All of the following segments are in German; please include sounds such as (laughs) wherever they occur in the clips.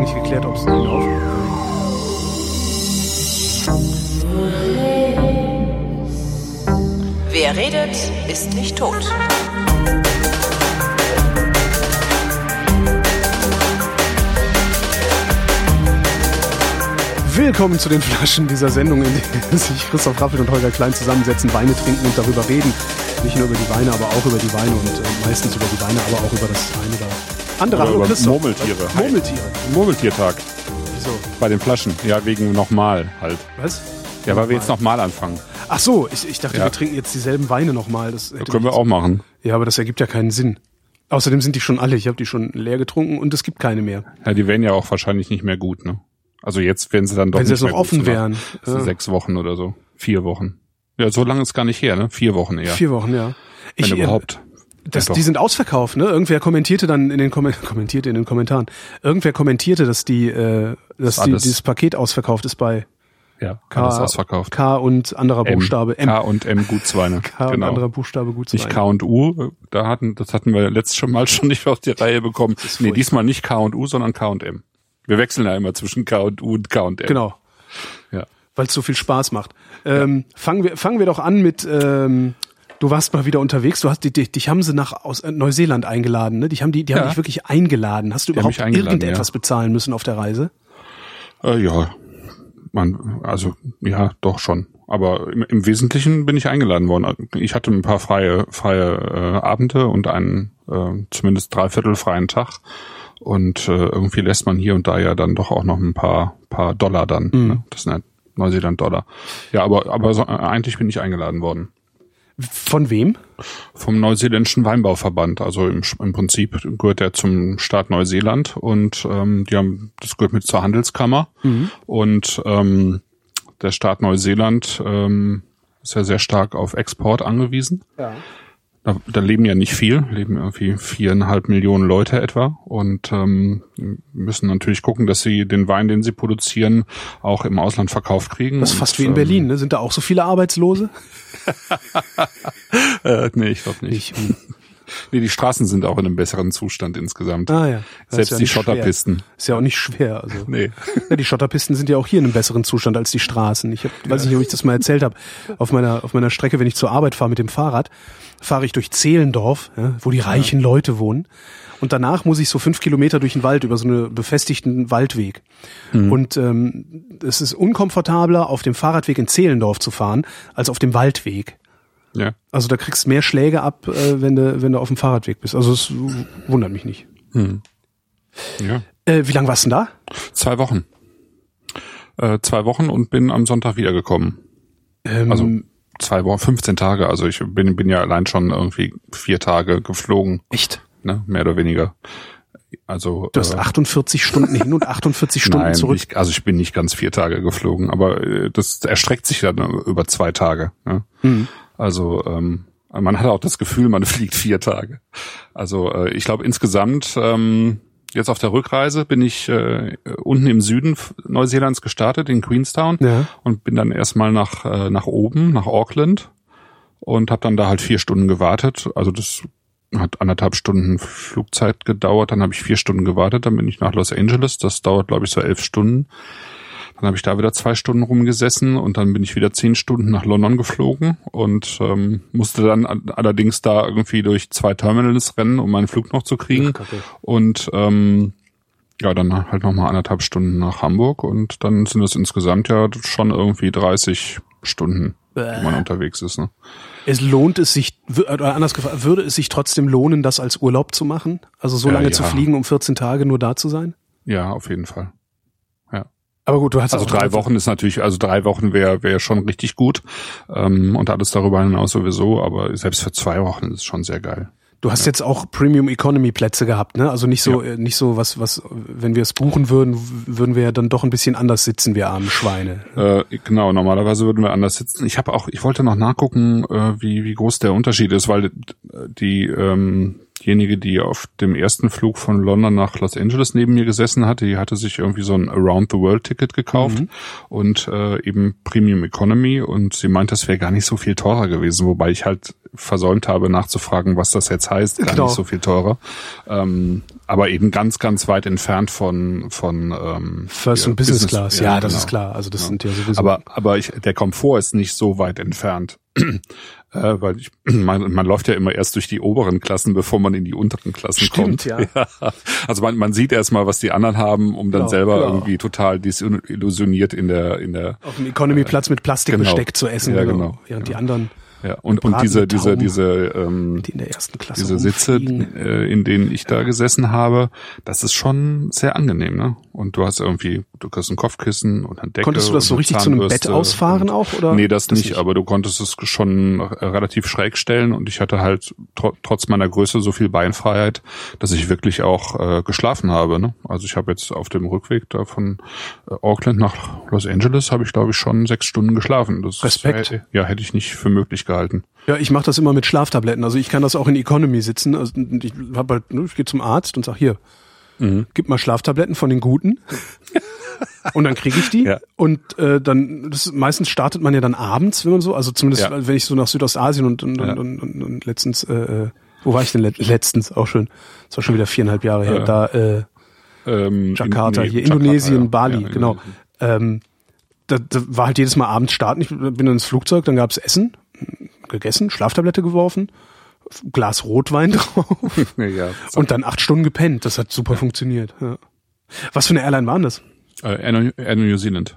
eigentlich geklärt, ob es den auf. Wer redet, ist nicht tot. Willkommen zu den Flaschen dieser Sendung, in der sich Christoph Rappel und Holger Klein zusammensetzen, Weine trinken und darüber reden. Nicht nur über die Weine, aber auch über die Weine und äh, meistens über die Weine, aber auch über das eine oder andere. Hallo Christoph. Murmeltiere. Was? Murmeltiere. Murmeltiertag. Wieso? Bei den Flaschen. Ja, wegen nochmal halt. Was? Ja, weil wir jetzt nochmal anfangen. Ach so, ich, ich dachte, Ja. wir trinken jetzt dieselben Weine nochmal. Das hätte Können wir mich- auch machen. Ja, aber das ergibt ja keinen Sinn. Außerdem sind die schon alle. Ich habe die schon leer getrunken und es gibt keine mehr. Ja, die wären ja auch wahrscheinlich nicht mehr gut, ne? Also jetzt wären sie dann doch Wenn sie nicht jetzt noch mehr gut, offen sondern wären. Ja. Sechs Wochen oder so. Vier Wochen. Ja, so lange ist gar nicht her, ne? Vier Wochen eher. Vier Wochen, ja. wenn Ich, äh, überhaupt. Das, Ja, die sind ausverkauft, ne? Irgendwer kommentierte dann in den Kommen (laughs) kommentierte in den Kommentaren. Irgendwer kommentierte, dass die, äh, dass Ist die, dieses Paket ausverkauft ist bei Ja, K, alles ausverkauft. K und anderer M. Buchstabe. M. K und M Gutsweine. (laughs) K und genau. anderer Buchstabe gut Nicht K und U, da hatten, das hatten wir letztes schon mal (laughs) schon nicht auf die Reihe bekommen. Nee, diesmal nicht K und U, sondern K und M. Wir wechseln ja immer zwischen K und U und K und M. Genau, Ja. weil es so viel Spaß macht. Ähm, fangen wir fangen wir doch an mit ähm, Du warst mal wieder unterwegs. Du hast die, die, dich haben sie nach aus äh, Neuseeland eingeladen. Ne? Die haben die, die haben Ja. dich wirklich eingeladen. Hast du Die haben überhaupt irgendetwas ja. bezahlen müssen auf der Reise? Äh, ja, man, also ja, doch schon. Aber im, im Wesentlichen bin ich eingeladen worden. Ich hatte ein paar freie, freie äh, Abende und einen äh, zumindest dreiviertel freien Tag. Und äh, irgendwie lässt man hier und da ja dann doch auch noch ein paar, paar Dollar dann. Ne? Das sind ja Neuseeland-Dollar. Ja, aber, aber so, äh, eigentlich bin ich eingeladen worden. Von wem? Vom neuseeländischen Weinbauverband. Also im, im Prinzip gehört er zum Staat Neuseeland und ähm, die haben, das gehört mit zur Handelskammer. Und ähm, der Staat Neuseeland ähm, ist ja sehr stark auf Export angewiesen. Ja. Da, da leben ja nicht viel, leben irgendwie viereinhalb Millionen Leute etwa und ähm, müssen natürlich gucken, dass sie den Wein, den sie produzieren, auch im Ausland verkauft kriegen. Das ist Und, fast wie in ähm, Berlin. Ne? Sind da auch so viele Arbeitslose? (laughs) Äh, nee, ich glaube nicht. Ich, hm. Nee, die Straßen sind auch in einem besseren Zustand insgesamt. Ah ja. Das Selbst ja die nicht schwer. Schotterpisten. Ist ja auch nicht schwer. Also. (laughs) Nee. Ja, die Schotterpisten sind ja auch hier in einem besseren Zustand als die Straßen. Ich hab, weiß nicht, ob ich das mal erzählt habe. Auf meiner, auf meiner Strecke, wenn ich zur Arbeit fahre mit dem Fahrrad, fahre ich durch Zehlendorf, ja, wo die reichen Leute wohnen. Und danach muss ich so fünf Kilometer durch den Wald über so einen befestigten Waldweg. Und ähm, es ist unkomfortabler, auf dem Fahrradweg in Zehlendorf zu fahren, als auf dem Waldweg. Ja. Also da kriegst du mehr Schläge ab, äh, wenn du, wenn du auf dem Fahrradweg bist. Also es wundert mich nicht. ja. Äh, wie lange warst du denn da? Zwei Wochen. Äh, zwei Wochen und bin am Sonntag wiedergekommen. Ähm, Also zwei Wochen, 15 Tage. Also ich bin, bin ja allein schon irgendwie vier Tage geflogen, echt? ne? Mehr oder weniger. Also Du hast äh, 48 Stunden hin und 48 Stunden nein, zurück. Ich, also ich bin nicht ganz vier Tage geflogen, aber äh, das erstreckt sich dann über zwei Tage. Ne? Mhm. Also ähm, man hat auch das Gefühl, man (laughs) fliegt vier Tage. Also äh, ich glaube insgesamt ähm, jetzt auf der Rückreise bin ich äh, unten im Süden Neuseelands gestartet in Queenstown Ja. und bin dann erstmal nach äh, nach oben nach Auckland und habe dann da halt vier Stunden gewartet. Also das hat anderthalb Stunden Flugzeit gedauert. Dann habe ich vier Stunden gewartet. Dann bin ich nach Los Angeles. Das dauert glaube ich so elf Stunden. Dann habe ich da wieder zwei Stunden rumgesessen und dann bin ich wieder zehn Stunden nach London geflogen und ähm, musste dann all- allerdings da irgendwie durch zwei Terminals rennen, um meinen Flug noch zu kriegen. Und ähm, ja, dann halt nochmal anderthalb Stunden nach Hamburg und dann sind es insgesamt ja schon irgendwie 30 Stunden, die man unterwegs ist. Ne? Es lohnt es sich, oder anders gefragt, würde es sich trotzdem lohnen, das als Urlaub zu machen? Also so Ja, lange ja. zu fliegen, um 14 Tage nur da zu sein? Ja, auf jeden Fall. Aber gut, du hast Also drei Wochen ist natürlich, also drei Wochen wäre wäre schon richtig gut ähm, und alles darüber hinaus sowieso, aber selbst für zwei Wochen ist es schon sehr geil. Du hast jetzt auch Premium Economy Plätze gehabt, ne? Also nicht so, äh, nicht so was, was, wenn wir es buchen würden, würden wir ja dann doch ein bisschen anders sitzen, wir armen Schweine. Äh, genau, normalerweise würden wir anders sitzen. Ich habe auch, ich wollte noch nachgucken, äh, wie wie groß der Unterschied ist, weil äh, die ähm, diejenige, die auf dem ersten Flug von London nach Los Angeles neben mir gesessen hatte, die hatte sich irgendwie so ein Around the World Ticket gekauft Mhm. und äh, eben Premium Economy und sie meint, das wäre gar nicht so viel teurer gewesen, wobei ich halt versäumt habe nachzufragen, was das jetzt heißt, gar Genau. nicht so viel teurer. Ähm, aber eben ganz, ganz weit entfernt von von ähm, First ja, und Business, Class. Ja, das genau. ist klar. Also das Ja. sind ja sowieso. Aber, aber ich, der Komfort ist nicht so weit entfernt. Äh, weil ich, (clears throat) man, man läuft ja immer erst durch die oberen Klassen, bevor man in die unteren Klassen Stimmt, kommt. ja. (laughs) Also man, man sieht erstmal, was die anderen haben, um dann Genau, selber genau. irgendwie total desillusioniert in der, in der, auf dem Economy-Platz mit Plastikbesteck genau. zu essen. Ja, genau. Während die anderen, ja, und, und diese, diese, diese, ähm, die in der ersten Klasse diese Sitze, äh, in denen ich da gesessen habe, das ist schon sehr angenehm, ne? Und du hast irgendwie, du kriegst ein Kopfkissen und eine Decke. Konntest du das so richtig zu einem Bett ausfahren und- auch? Oder nee, das, nicht, aber du konntest es schon relativ schräg stellen und ich hatte halt tro trotz meiner Größe so viel Beinfreiheit, dass ich wirklich auch äh, geschlafen habe. Ne? Also ich habe jetzt auf dem Rückweg da von äh, Auckland nach Los Angeles habe ich glaube ich schon sechs Stunden geschlafen. Das Respekt. Äh, ja, hätte ich nicht für möglich gehalten. Ja, ich mache das immer mit Schlaftabletten. Also ich kann das auch in Economy sitzen. Also ich hab halt, ne, ich gehe zum Arzt und sag hier, Mhm. gib mal Schlaftabletten von den guten. (laughs) und dann kriege ich die. Ja. Und äh, dann, das, meistens startet man ja dann abends, wenn man so, also zumindest Ja. wenn ich so nach Südostasien und, und, Ja. und, und, und letztens, äh, äh, wo war ich denn let letztens? Auch schön. Das war schon wieder viereinhalb Jahre her. Da äh, Ähm, Jakarta, in- nee, hier Jakarta, Indonesien, ja. Bali, genau. Indonesien. Ähm, da, da war halt jedes Mal abends starten. Ich bin dann ins Flugzeug, dann gab's Essen, gegessen, Schlaftablette geworfen, Glas Rotwein (laughs) drauf ja, und dann acht Stunden gepennt. Das hat super funktioniert. Ja. Was für eine Airline waren das? äh, Air New- Air New Zealand.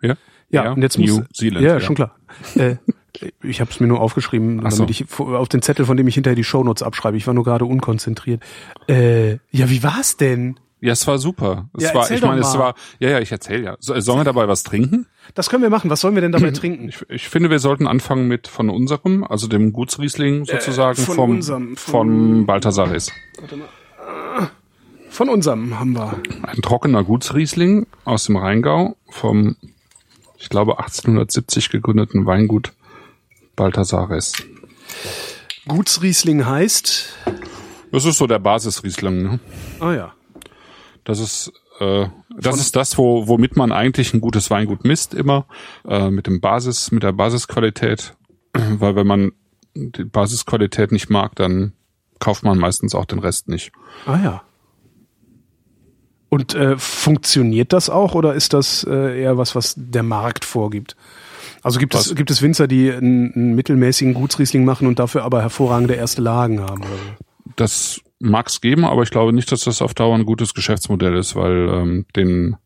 Ja? Ja, und jetzt New muss, Zealand. Ja, schon klar. Äh, ich habe es mir nur aufgeschrieben, Ach damit so. ich auf den Zettel, von dem ich hinterher die Shownotes abschreibe. Ich war nur gerade unkonzentriert. Äh, ja, wie war's denn? Ja, es war super. Es Ja, war, erzähl ich meine, es mal. war, ja, ja, ich erzähle ja. So, Sollen wir dabei was trinken? Das können wir machen. Was sollen wir denn dabei trinken? Ich, ich finde, wir sollten anfangen mit von unserem, also dem Gutsriesling sozusagen Äh, von vom, unserem, von- von Balthasaris. Von unserem haben wir. Ein trockener Gutsriesling aus dem Rheingau vom, ich glaube, 1870 gegründeten Weingut Balthasaris. Gutsriesling heißt. Das ist so der Basisriesling, ne? Ah ja. Das ist äh, das ist das, wo, womit man eigentlich ein gutes Weingut misst immer äh, mit dem Basis, mit der Basisqualität, (clears throat) weil wenn man die Basisqualität nicht mag, dann kauft man meistens auch den Rest nicht. Ah ja. Und äh, funktioniert das auch oder ist das äh, eher was, was der Markt vorgibt? Also gibt es Was? gibt es Winzer, die einen, einen mittelmäßigen Gutsriesling machen und dafür aber hervorragende erste Lagen haben? Oder? Das mag es geben, aber ich glaube nicht, dass das auf Dauer ein gutes Geschäftsmodell ist, weil ähm, den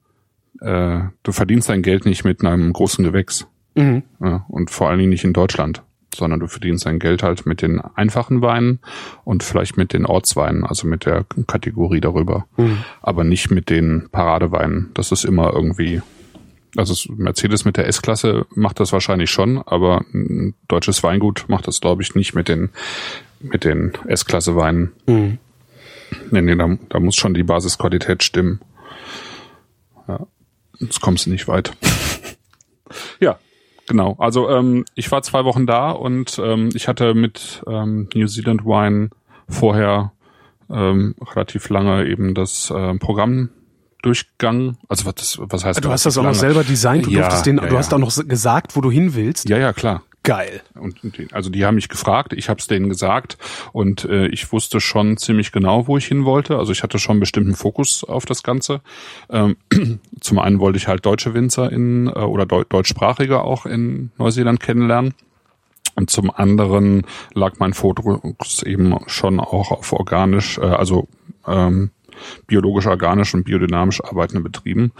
äh, du verdienst dein Geld nicht mit einem großen Gewächs Mhm. ja, und vor allen Dingen nicht in Deutschland, sondern du verdienst dein Geld halt mit den einfachen Weinen und vielleicht mit den Ortsweinen, also mit der Kategorie darüber, aber nicht mit den Paradeweinen. Das ist immer irgendwie also es- Mercedes mit der S-Klasse macht das wahrscheinlich schon, aber ein deutsches Weingut macht das, glaube ich, nicht mit den mit den S-Klasse Weinen. Mhm. Nee, nee, da, da muss schon die Basisqualität stimmen. Ja, sonst kommst du nicht weit. (laughs) ja, genau. Also ähm, ich war zwei Wochen da und ähm, ich hatte mit ähm, New Zealand Wine vorher ähm, relativ lange eben das ähm, Programm durchgegangen. Also was, das, was heißt Du hast das auch noch lange? selber designt, du Ja, durftest den, ja, du hast ja. auch noch gesagt, wo du hin willst. Ja, ja, klar. Geil. Und also die haben mich gefragt, ich habe es denen gesagt und äh, ich wusste schon ziemlich genau, wo ich hin wollte. Also ich hatte schon einen bestimmten Fokus auf das Ganze. Ähm, (clears throat) zum einen wollte ich halt deutsche Winzer in äh, oder Deu deutschsprachige auch in Neuseeland kennenlernen. Und zum anderen lag mein Fokus eben schon auch auf organisch, äh, also ähm, biologisch, organisch und biodynamisch arbeitende Betrieben,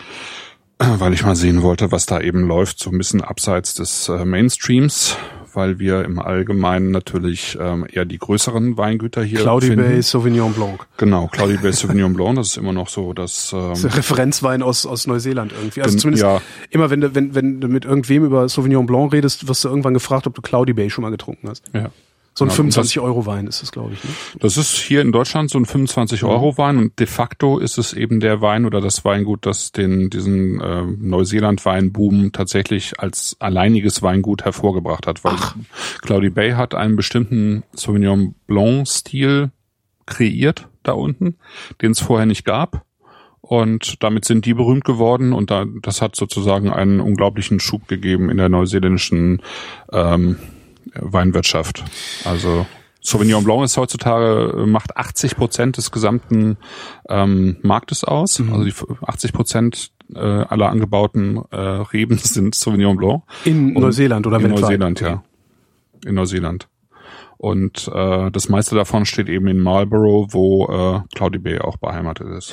(clears throat) weil ich mal sehen wollte, was da eben läuft, so ein bisschen abseits des äh, Mainstreams, weil wir im Allgemeinen natürlich ähm, eher die größeren Weingüter hier Cloudy finden. Bay Sauvignon Blanc. Genau, Cloudy Bay (laughs) Sauvignon Blanc, das ist immer noch so, dass ähm, Das Referenzwein aus, aus Neuseeland irgendwie. Also zumindest ja. immer, wenn du, wenn, wenn du mit irgendwem über Sauvignon Blanc redest, wirst du irgendwann gefragt, ob du Cloudy Bay schon mal getrunken hast. ja. So ein Ja, 25-Euro-Wein ist es, glaube ich. Ne? Das ist hier in Deutschland so ein 25-Euro-Wein und de facto ist es eben der Wein oder das Weingut, das den diesen äh, Neuseeland-Weinboom tatsächlich als alleiniges Weingut hervorgebracht hat, weil Cloudy Bay hat einen bestimmten Sauvignon Blanc-Stil kreiert da unten, den es vorher nicht gab. Und damit sind die berühmt geworden und da, das hat sozusagen einen unglaublichen Schub gegeben in der neuseeländischen ähm, Weinwirtschaft. Also Sauvignon Blanc ist heutzutage, macht 80 Prozent des gesamten ähm, Marktes aus. Also die 80 Prozent äh, aller angebauten äh, Reben (laughs) sind Sauvignon Blanc. In Und Neuseeland oder in? Neuseeland, ja. In Neuseeland. Und äh, das meiste davon steht eben in Marlborough, wo äh, Cloudy Bay auch beheimatet ist.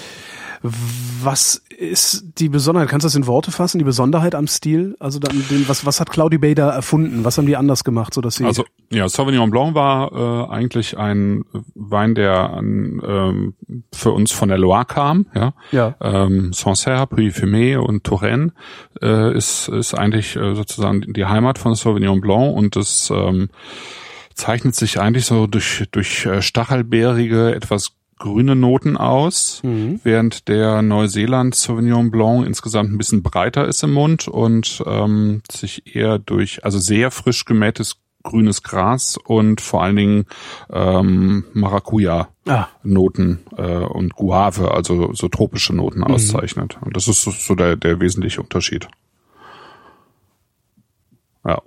Was ist die Besonderheit? Kannst du das in Worte fassen? Die Besonderheit am Stil? Also dann, den, was, was hat Cloudy Bay da erfunden? Was haben die anders gemacht, so dass sie? Also ja, Sauvignon Blanc war äh, eigentlich ein Wein, der an, ähm, für uns von der Loire kam. Ja, Ja. ähm, Sancerre, Puy-Fumé und Touraine äh, ist ist eigentlich äh, sozusagen die Heimat von Sauvignon Blanc und das ähm, zeichnet sich eigentlich so durch durch äh, stachelbeerige etwas grüne Noten aus, während der Neuseeland Sauvignon Blanc insgesamt ein bisschen breiter ist im Mund und ähm, sich eher durch, also sehr frisch gemähtes grünes Gras und vor allen Dingen ähm, Maracuja ah, Noten äh, und Guave, also so tropische Noten Mhm. auszeichnet. Und das ist so, so der, der wesentliche Unterschied. Ja.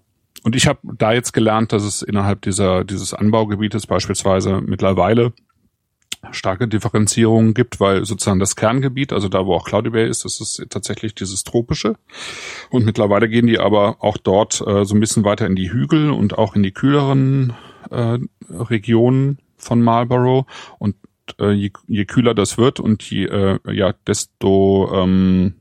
Und ich habe da jetzt gelernt, dass es innerhalb dieser dieses Anbaugebietes beispielsweise mittlerweile starke Differenzierungen gibt, weil sozusagen das Kerngebiet, also da, wo auch Cloudy Bay ist, das ist tatsächlich dieses tropische. Und mittlerweile gehen die aber auch dort äh, so ein bisschen weiter in die Hügel und auch in die kühleren äh, Regionen von Marlborough. Und äh, je, je kühler das wird und je, äh, ja, desto, ähm,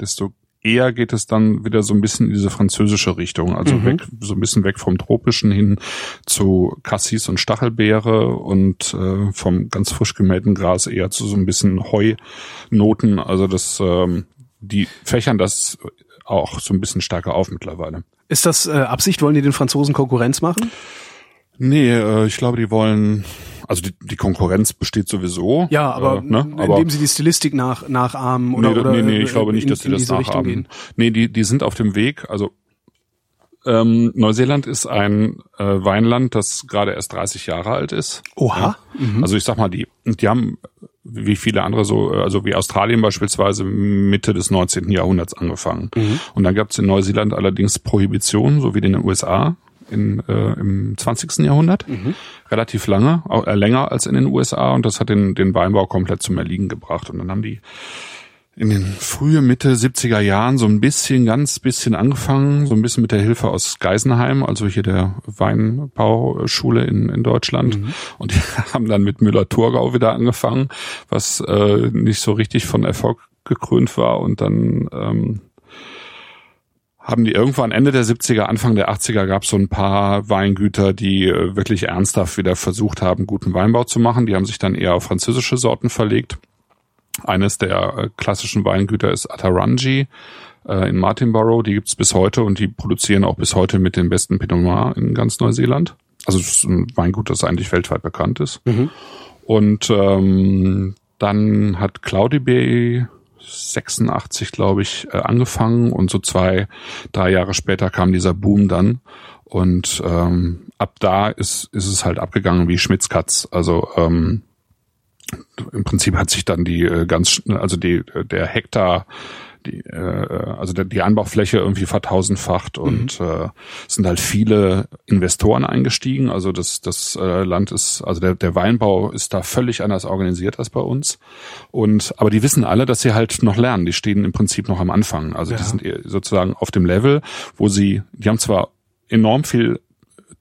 desto eher geht es dann wieder so ein bisschen in diese französische Richtung, also Mhm. weg, so ein bisschen weg vom Tropischen hin zu Cassis und Stachelbeere und äh, vom ganz frisch gemähten Gras eher zu so ein bisschen Heunoten. Also das, ähm, die fächern das auch so ein bisschen stärker auf mittlerweile. ist das äh, Absicht? Wollen die den Franzosen Konkurrenz machen? Nee, äh, ich glaube, die wollen, also die, die Konkurrenz besteht sowieso. Ja, aber, äh, ne? aber indem sie die Stilistik nach, nachahmen oder, nee, oder nee, nee, ich äh, glaube nicht, in, dass sie das nachahmen. gehen. Nee, die, die sind auf dem Weg. Also ähm, Neuseeland ist ein äh, Weinland, das gerade erst 30 Jahre alt ist. Oha. Mhm. Also ich sag mal, die, die haben wie viele andere so, äh, also wie Australien beispielsweise Mitte des 19. Jahrhunderts angefangen. Mhm. Und dann gab es in Neuseeland allerdings Prohibition, so wie in den USA in, äh, im 20. Jahrhundert. Mhm. Relativ lange, auch, äh, länger als in den USA und das hat den, den Weinbau komplett zum Erliegen gebracht. Und dann haben die in den frühe Mitte 70er Jahren so ein bisschen, ganz bisschen angefangen, so ein bisschen mit der Hilfe aus Geisenheim, also hier der Weinbauschule in, in Deutschland. Und die (laughs) haben dann mit Müller-Thurgau wieder angefangen, was äh, nicht so richtig von Erfolg gekrönt war. Und dann ähm, haben die irgendwann Ende der 70er, Anfang der 80er gab es so ein paar Weingüter, die äh, wirklich ernsthaft wieder versucht haben, guten Weinbau zu machen. Die haben sich dann eher auf französische Sorten verlegt. Eines der äh, klassischen Weingüter ist Atarangi äh, in Martinborough. Die gibt's bis heute und die produzieren auch bis heute mit den besten Pinot Noir in ganz Neuseeland. Also es ist ein Weingut, das eigentlich weltweit bekannt ist. Und ähm, dann hat Cloudy Bay 86, glaube ich, äh, angefangen und so zwei, drei Jahre später kam dieser Boom dann. Und ähm, ab da ist, ist es halt abgegangen wie Schmitzkatz. Also ähm, im Prinzip hat sich dann die äh, ganz, also die, der Hektar, die, äh, also der, die Anbaufläche irgendwie vertausendfacht und äh, es sind halt viele Investoren eingestiegen. Also das, das äh, Land ist, also der, der Weinbau ist da völlig anders organisiert als bei uns. Und aber die wissen alle, dass sie halt noch lernen. Die stehen im Prinzip noch am Anfang. Also Ja. die sind sozusagen auf dem Level, wo sie, die haben zwar enorm viel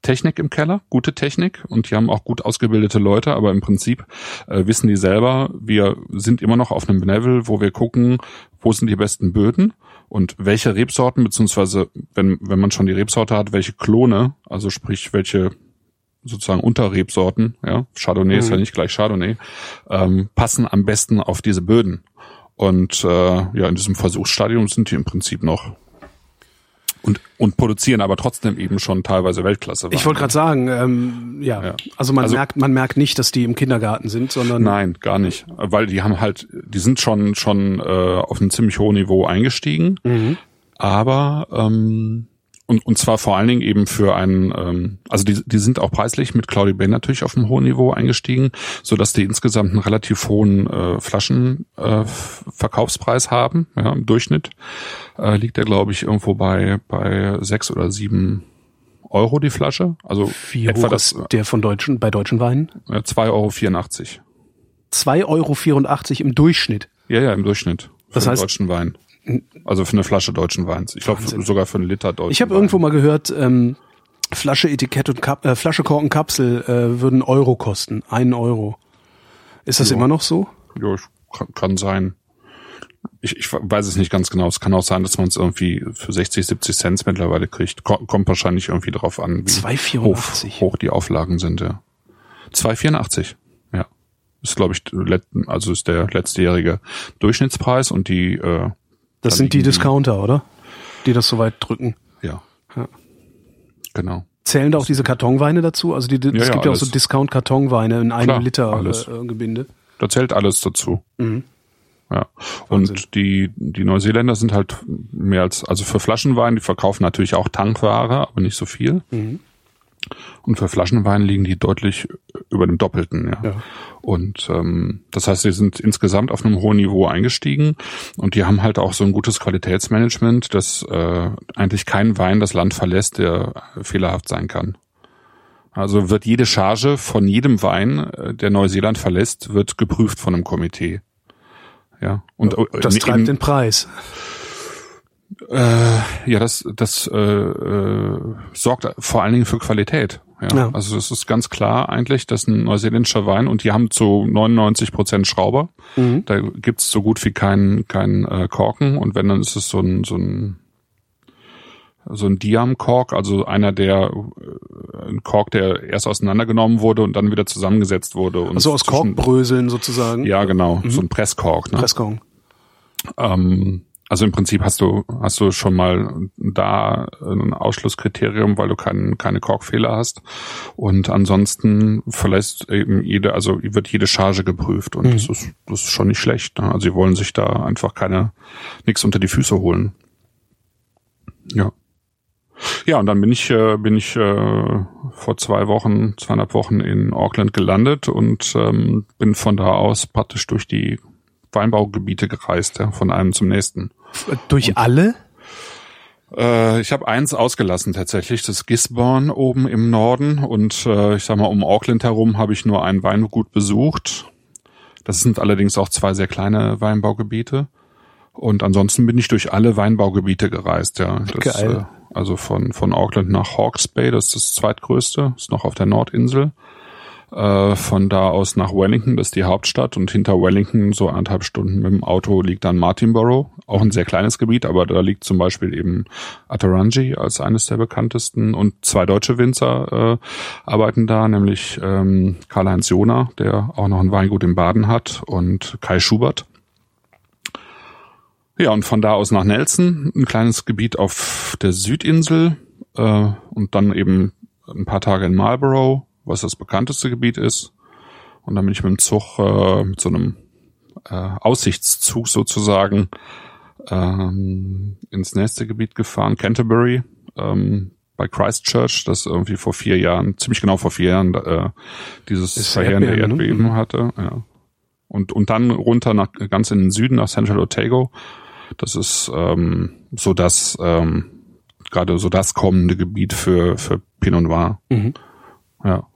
Technik im Keller, gute Technik und die haben auch gut ausgebildete Leute, aber im Prinzip äh, wissen die selber, wir sind immer noch auf einem Level, wo wir gucken, wo sind die besten Böden und welche Rebsorten, beziehungsweise wenn, wenn man schon die Rebsorte hat, welche Klone, also sprich welche sozusagen Unterrebsorten, ja, Chardonnay ist ja nicht gleich Chardonnay, ähm, passen am besten auf diese Böden. Und äh, ja, in diesem Versuchsstadium sind die im Prinzip noch. Und, und produzieren aber trotzdem eben schon teilweise Weltklasse. Ich wollte gerade sagen, ähm, ja, Ja. also man Also- merkt, man merkt nicht, dass die im Kindergarten sind, sondern Nein, gar nicht. Weil die haben halt, die sind schon schon äh, auf ein ziemlich hohes Niveau eingestiegen. Aber ähm, und, und zwar vor allen Dingen eben für einen, ähm, also die, die sind auch preislich mit Cloudy Bay natürlich auf einem hohen Niveau eingestiegen, so dass die insgesamt einen relativ hohen äh, Flaschenverkaufspreis äh, Verkaufspreis haben. Ja, Im Durchschnitt äh, liegt der, glaube ich, irgendwo bei bei sechs oder sieben Euro die Flasche. Also wie etwa das der von deutschen, bei deutschen Weinen? äh, 2,84 Euro. 2,84 Euro im Durchschnitt. Ja, ja, im Durchschnitt. Für Das heißt- deutschen Wein. Also für eine Flasche deutschen Weins. Ich glaube sogar für einen Liter deutschen Ich habe irgendwo mal gehört, ähm, Flasche Etikett und Kap äh, Flasche Korken Kapsel äh, würden Euro kosten, einen Euro. Ist das Ja. immer noch so? Ja, kann, kann sein. Ich, ich weiß es nicht ganz genau. Es kann auch sein, dass man es irgendwie für 60, 70 Cent mittlerweile kriegt. Ko kommt wahrscheinlich irgendwie drauf an, wie 2,84. hoch, hoch die Auflagen sind, ja. 2,84. Ja. Ist, glaube ich, also ist der letztjährige Durchschnittspreis und die, äh, Das sind die Discounter, oder? Die das so weit drücken. ja. Ja. Genau. Zählen da auch diese Kartonweine dazu? Also die, es Ja, gibt ja, ja auch so. Discount-Kartonweine in einem Klar, Liter alles. äh, Gebinde. Da zählt alles dazu. Mhm. Ja. Wahnsinn. Und die, die Neuseeländer sind halt mehr als, also für Flaschenwein, die verkaufen natürlich auch Tankware, aber nicht so viel. Mhm. Und für Flaschenwein liegen die deutlich über dem Doppelten, ja. Ja. Und ähm, das heißt, sie sind insgesamt auf einem hohen Niveau eingestiegen und die haben halt auch so ein gutes Qualitätsmanagement, dass äh, eigentlich kein Wein das Land verlässt, der fehlerhaft sein kann. Also wird jede Charge von jedem Wein, äh, der Neuseeland verlässt, wird geprüft von einem Komitee. Ja. Und äh, Das in- treibt den Preis. Äh, ja, das, das äh, äh, sorgt vor allen Dingen für Qualität. Ja. Ja. Also es ist ganz klar eigentlich, dass ein neuseeländischer Wein und die haben zu 99 Prozent Schrauber. Mhm. Da gibt's so gut wie keinen keinen äh, Korken und wenn dann ist es so ein so ein so ein Diam-Kork, also einer der äh, ein Kork, der erst auseinandergenommen wurde und dann wieder zusammengesetzt wurde. Und Also aus Korkbröseln sozusagen. Ja, genau, so ein Presskork. Ne? Presskorken. Ähm, also im Prinzip hast du hast du schon mal da ein Ausschlusskriterium, weil du kein, keine Korkfehler hast. Und ansonsten verlässt eben jede, also wird jede Charge geprüft und das ist das ist schon nicht schlecht. Ne? Also sie wollen sich da einfach keine nichts unter die Füße holen. Ja. Ja, und dann bin ich, äh, bin ich äh, vor zwei Wochen, zweieinhalb Wochen in Auckland gelandet und ähm, bin von da aus praktisch durch die Weinbaugebiete gereist, ja, von einem zum nächsten. Durch alle? Äh, ich habe eins ausgelassen tatsächlich, das Gisborne oben im Norden und äh, ich sag mal um Auckland herum habe ich nur ein Weingut besucht. Das sind allerdings auch zwei sehr kleine Weinbaugebiete. Und ansonsten bin ich durch alle Weinbaugebiete gereist, ja. Das, Geil. Äh, also von, von Auckland nach Hawke's Bay, das ist das zweitgrößte, ist noch auf der Nordinsel. Äh, von da aus nach Wellington, das ist die Hauptstadt. Und hinter Wellington, so anderthalb Stunden mit dem Auto, liegt dann Martinborough. Auch ein sehr kleines Gebiet, aber da liegt zum Beispiel eben Atarangi als eines der bekanntesten. Und zwei deutsche Winzer äh, arbeiten da, nämlich ähm, Karl-Heinz Jona, der auch noch ein Weingut in Baden hat, und Kai Schubert. Ja, und von da aus nach Nelson, ein kleines Gebiet auf der Südinsel äh, und dann eben ein paar Tage in Marlborough, was das bekannteste Gebiet ist. Und dann bin ich mit dem Zug, äh, mit so einem äh, Aussichtszug sozusagen, ähm, ins nächste Gebiet gefahren, Canterbury, ähm, bei Christchurch, das irgendwie vor vier Jahren, ziemlich genau vor vier Jahren, äh, dieses Das verheerende Erdbeben, ne? Erdbeben Mhm. hatte. Ja. Und, und dann runter nach, ganz in den Süden nach Central Otago. Das ist ähm, so das ähm, gerade so das kommende Gebiet für für Pinot Noir. Mhm. Ja.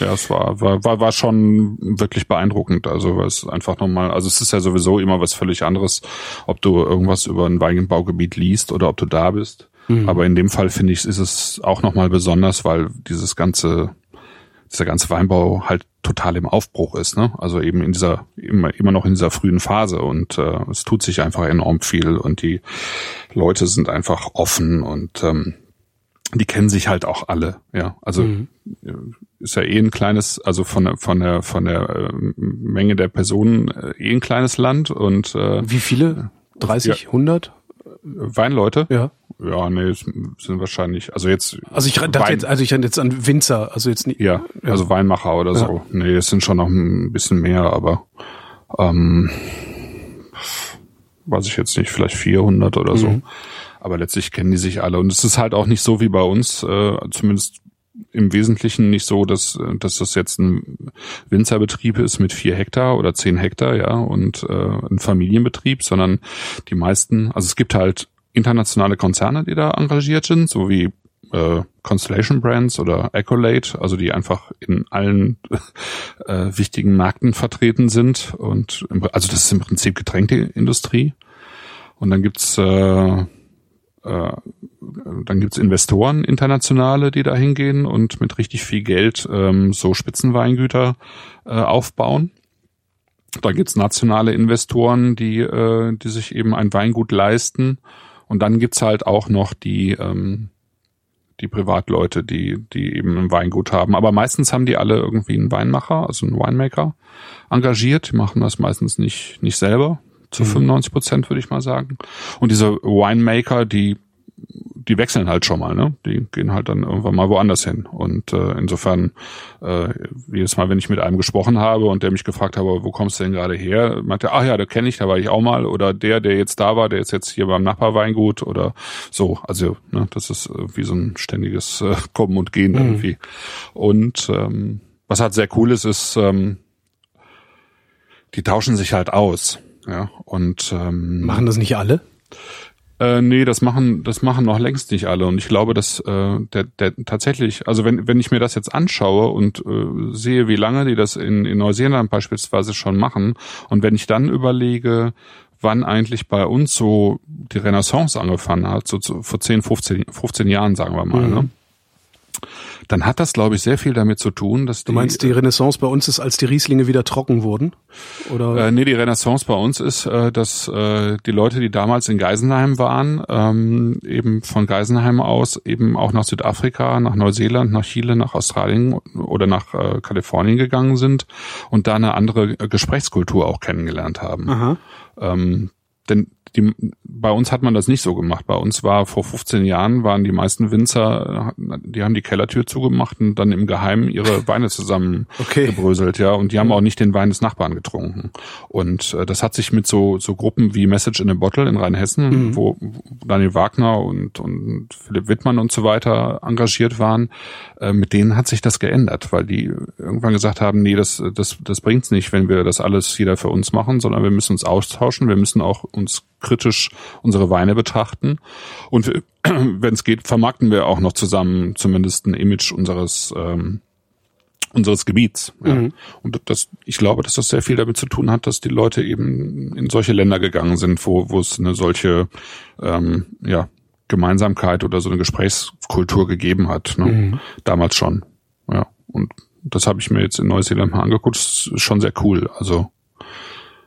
Ja, es war, war, war, war schon wirklich beeindruckend. Also es einfach nochmal, also es ist ja sowieso immer was völlig anderes, ob du irgendwas über ein Weinbaugebiet liest oder ob du da bist. Aber in dem Fall finde ich, ist es auch nochmal besonders, weil dieses ganze, dieser ganze Weinbau halt total im Aufbruch ist, ne? Also eben in dieser, immer, immer noch in dieser frühen Phase und äh, es tut sich einfach enorm viel und die Leute sind einfach offen und ähm, die kennen sich halt auch alle, ja. Also Mhm. äh, ist ja eh ein kleines, also von der von der von der äh, Menge der Personen äh, eh ein kleines Land und äh, Wie viele? 30, 100? Weinleute, Ja. Ja, nee, es sind wahrscheinlich, also jetzt. Also ich dachte Wein, jetzt, also ich dachte jetzt an Winzer, also jetzt nicht. ja, also Weinmacher oder Ja. so. Nee, es sind schon noch ein bisschen mehr, aber ähm, weiß ich jetzt nicht, vielleicht 400 oder so. Aber letztlich kennen die sich alle und es ist halt auch nicht so wie bei uns, äh, zumindest im Wesentlichen nicht so, dass, äh, dass das jetzt ein Winzerbetrieb ist mit vier Hektar oder zehn Hektar, ja, und äh, ein Familienbetrieb, sondern die meisten, also es gibt halt internationale Konzerne, die da engagiert sind, so wie äh, Constellation Brands oder Accolade, also die einfach in allen (laughs) äh, wichtigen Märkten vertreten sind und im, also das ist im Prinzip Getränkeindustrie. Und dann gibt's äh, äh, dann gibt's Investoren internationale, die da hingehen und mit richtig viel Geld ähm, so Spitzenweingüter äh, aufbauen. Da gibt's nationale Investoren, die, äh, die sich eben ein Weingut leisten. Und dann gibt's halt auch noch die, ähm, die Privatleute, die, die eben ein Weingut haben. Aber meistens haben die alle irgendwie einen Weinmacher, also einen Winemaker engagiert. Die machen das meistens nicht, nicht selber. Zu 95 Prozent würde ich mal sagen. Und diese Winemaker, die die wechseln halt schon mal, ne? Die gehen halt dann irgendwann mal woanders hin. Und äh, insofern, äh, jedes Mal, wenn ich mit einem gesprochen habe und der mich gefragt habe, wo kommst du denn gerade her, meinte, er, ach ja, da kenne ich, da war ich auch mal. Oder der, der jetzt da war, der ist jetzt hier beim Nachbarweingut oder so. Also, ne, das ist äh, wie so ein ständiges äh, Kommen und Gehen irgendwie. Und ähm, was halt sehr cool ist, ist, ähm, die tauschen sich halt aus. Ja, und ähm, Machen das nicht alle? äh, nee, das machen, das machen noch längst nicht alle. Und ich glaube, dass äh, der, der tatsächlich, also wenn, wenn ich mir das jetzt anschaue und äh, sehe, wie lange die das in, in Neuseeland beispielsweise schon machen, und wenn ich dann überlege, wann eigentlich bei uns so die Renaissance angefangen hat, so zu, vor 10, 15, 15 Jahren, sagen wir mal, Mhm. ne? Dann hat das, glaube ich, sehr viel damit zu tun, dass Du meinst, die Renaissance bei uns ist, als die Rieslinge wieder trocken wurden? Oder? Äh, nee, die Renaissance bei uns ist, äh, dass äh, die Leute, die damals in Geisenheim waren, ähm, eben von Geisenheim aus eben auch nach Südafrika, nach Neuseeland, nach Chile, nach Australien oder nach äh, Kalifornien gegangen sind und da eine andere äh, Gesprächskultur auch kennengelernt haben. Aha. Ähm, denn die, bei uns hat man das nicht so gemacht. Bei uns war vor 15 Jahren waren die meisten Winzer, die haben die Kellertür zugemacht und dann im Geheimen ihre (laughs) Weine zusammen Okay. gebröselt, ja. Und die haben auch nicht den Wein des Nachbarn getrunken. Und äh, das hat sich mit so so Gruppen wie Message in a Bottle in Rheinhessen, wo Daniel Wagner und und Philipp Wittmann und so weiter engagiert waren, äh, mit denen hat sich das geändert, weil die irgendwann gesagt haben, nee, das das das bringt's nicht, wenn wir das alles jeder für uns machen, sondern wir müssen uns austauschen, wir müssen auch uns kritisch unsere Weine betrachten und (clears throat) wenn es geht, vermarkten wir auch noch zusammen zumindest ein Image unseres ähm, unseres Gebiets. Ja. Und das, ich glaube, dass das sehr viel damit zu tun hat, dass die Leute eben in solche Länder gegangen sind, wo, wo es eine solche ähm, ja, Gemeinsamkeit oder so eine Gesprächskultur gegeben hat. Ne? Damals schon. Ja. Und das habe ich mir jetzt in Neuseeland mal angeguckt. Das ist schon sehr cool. Also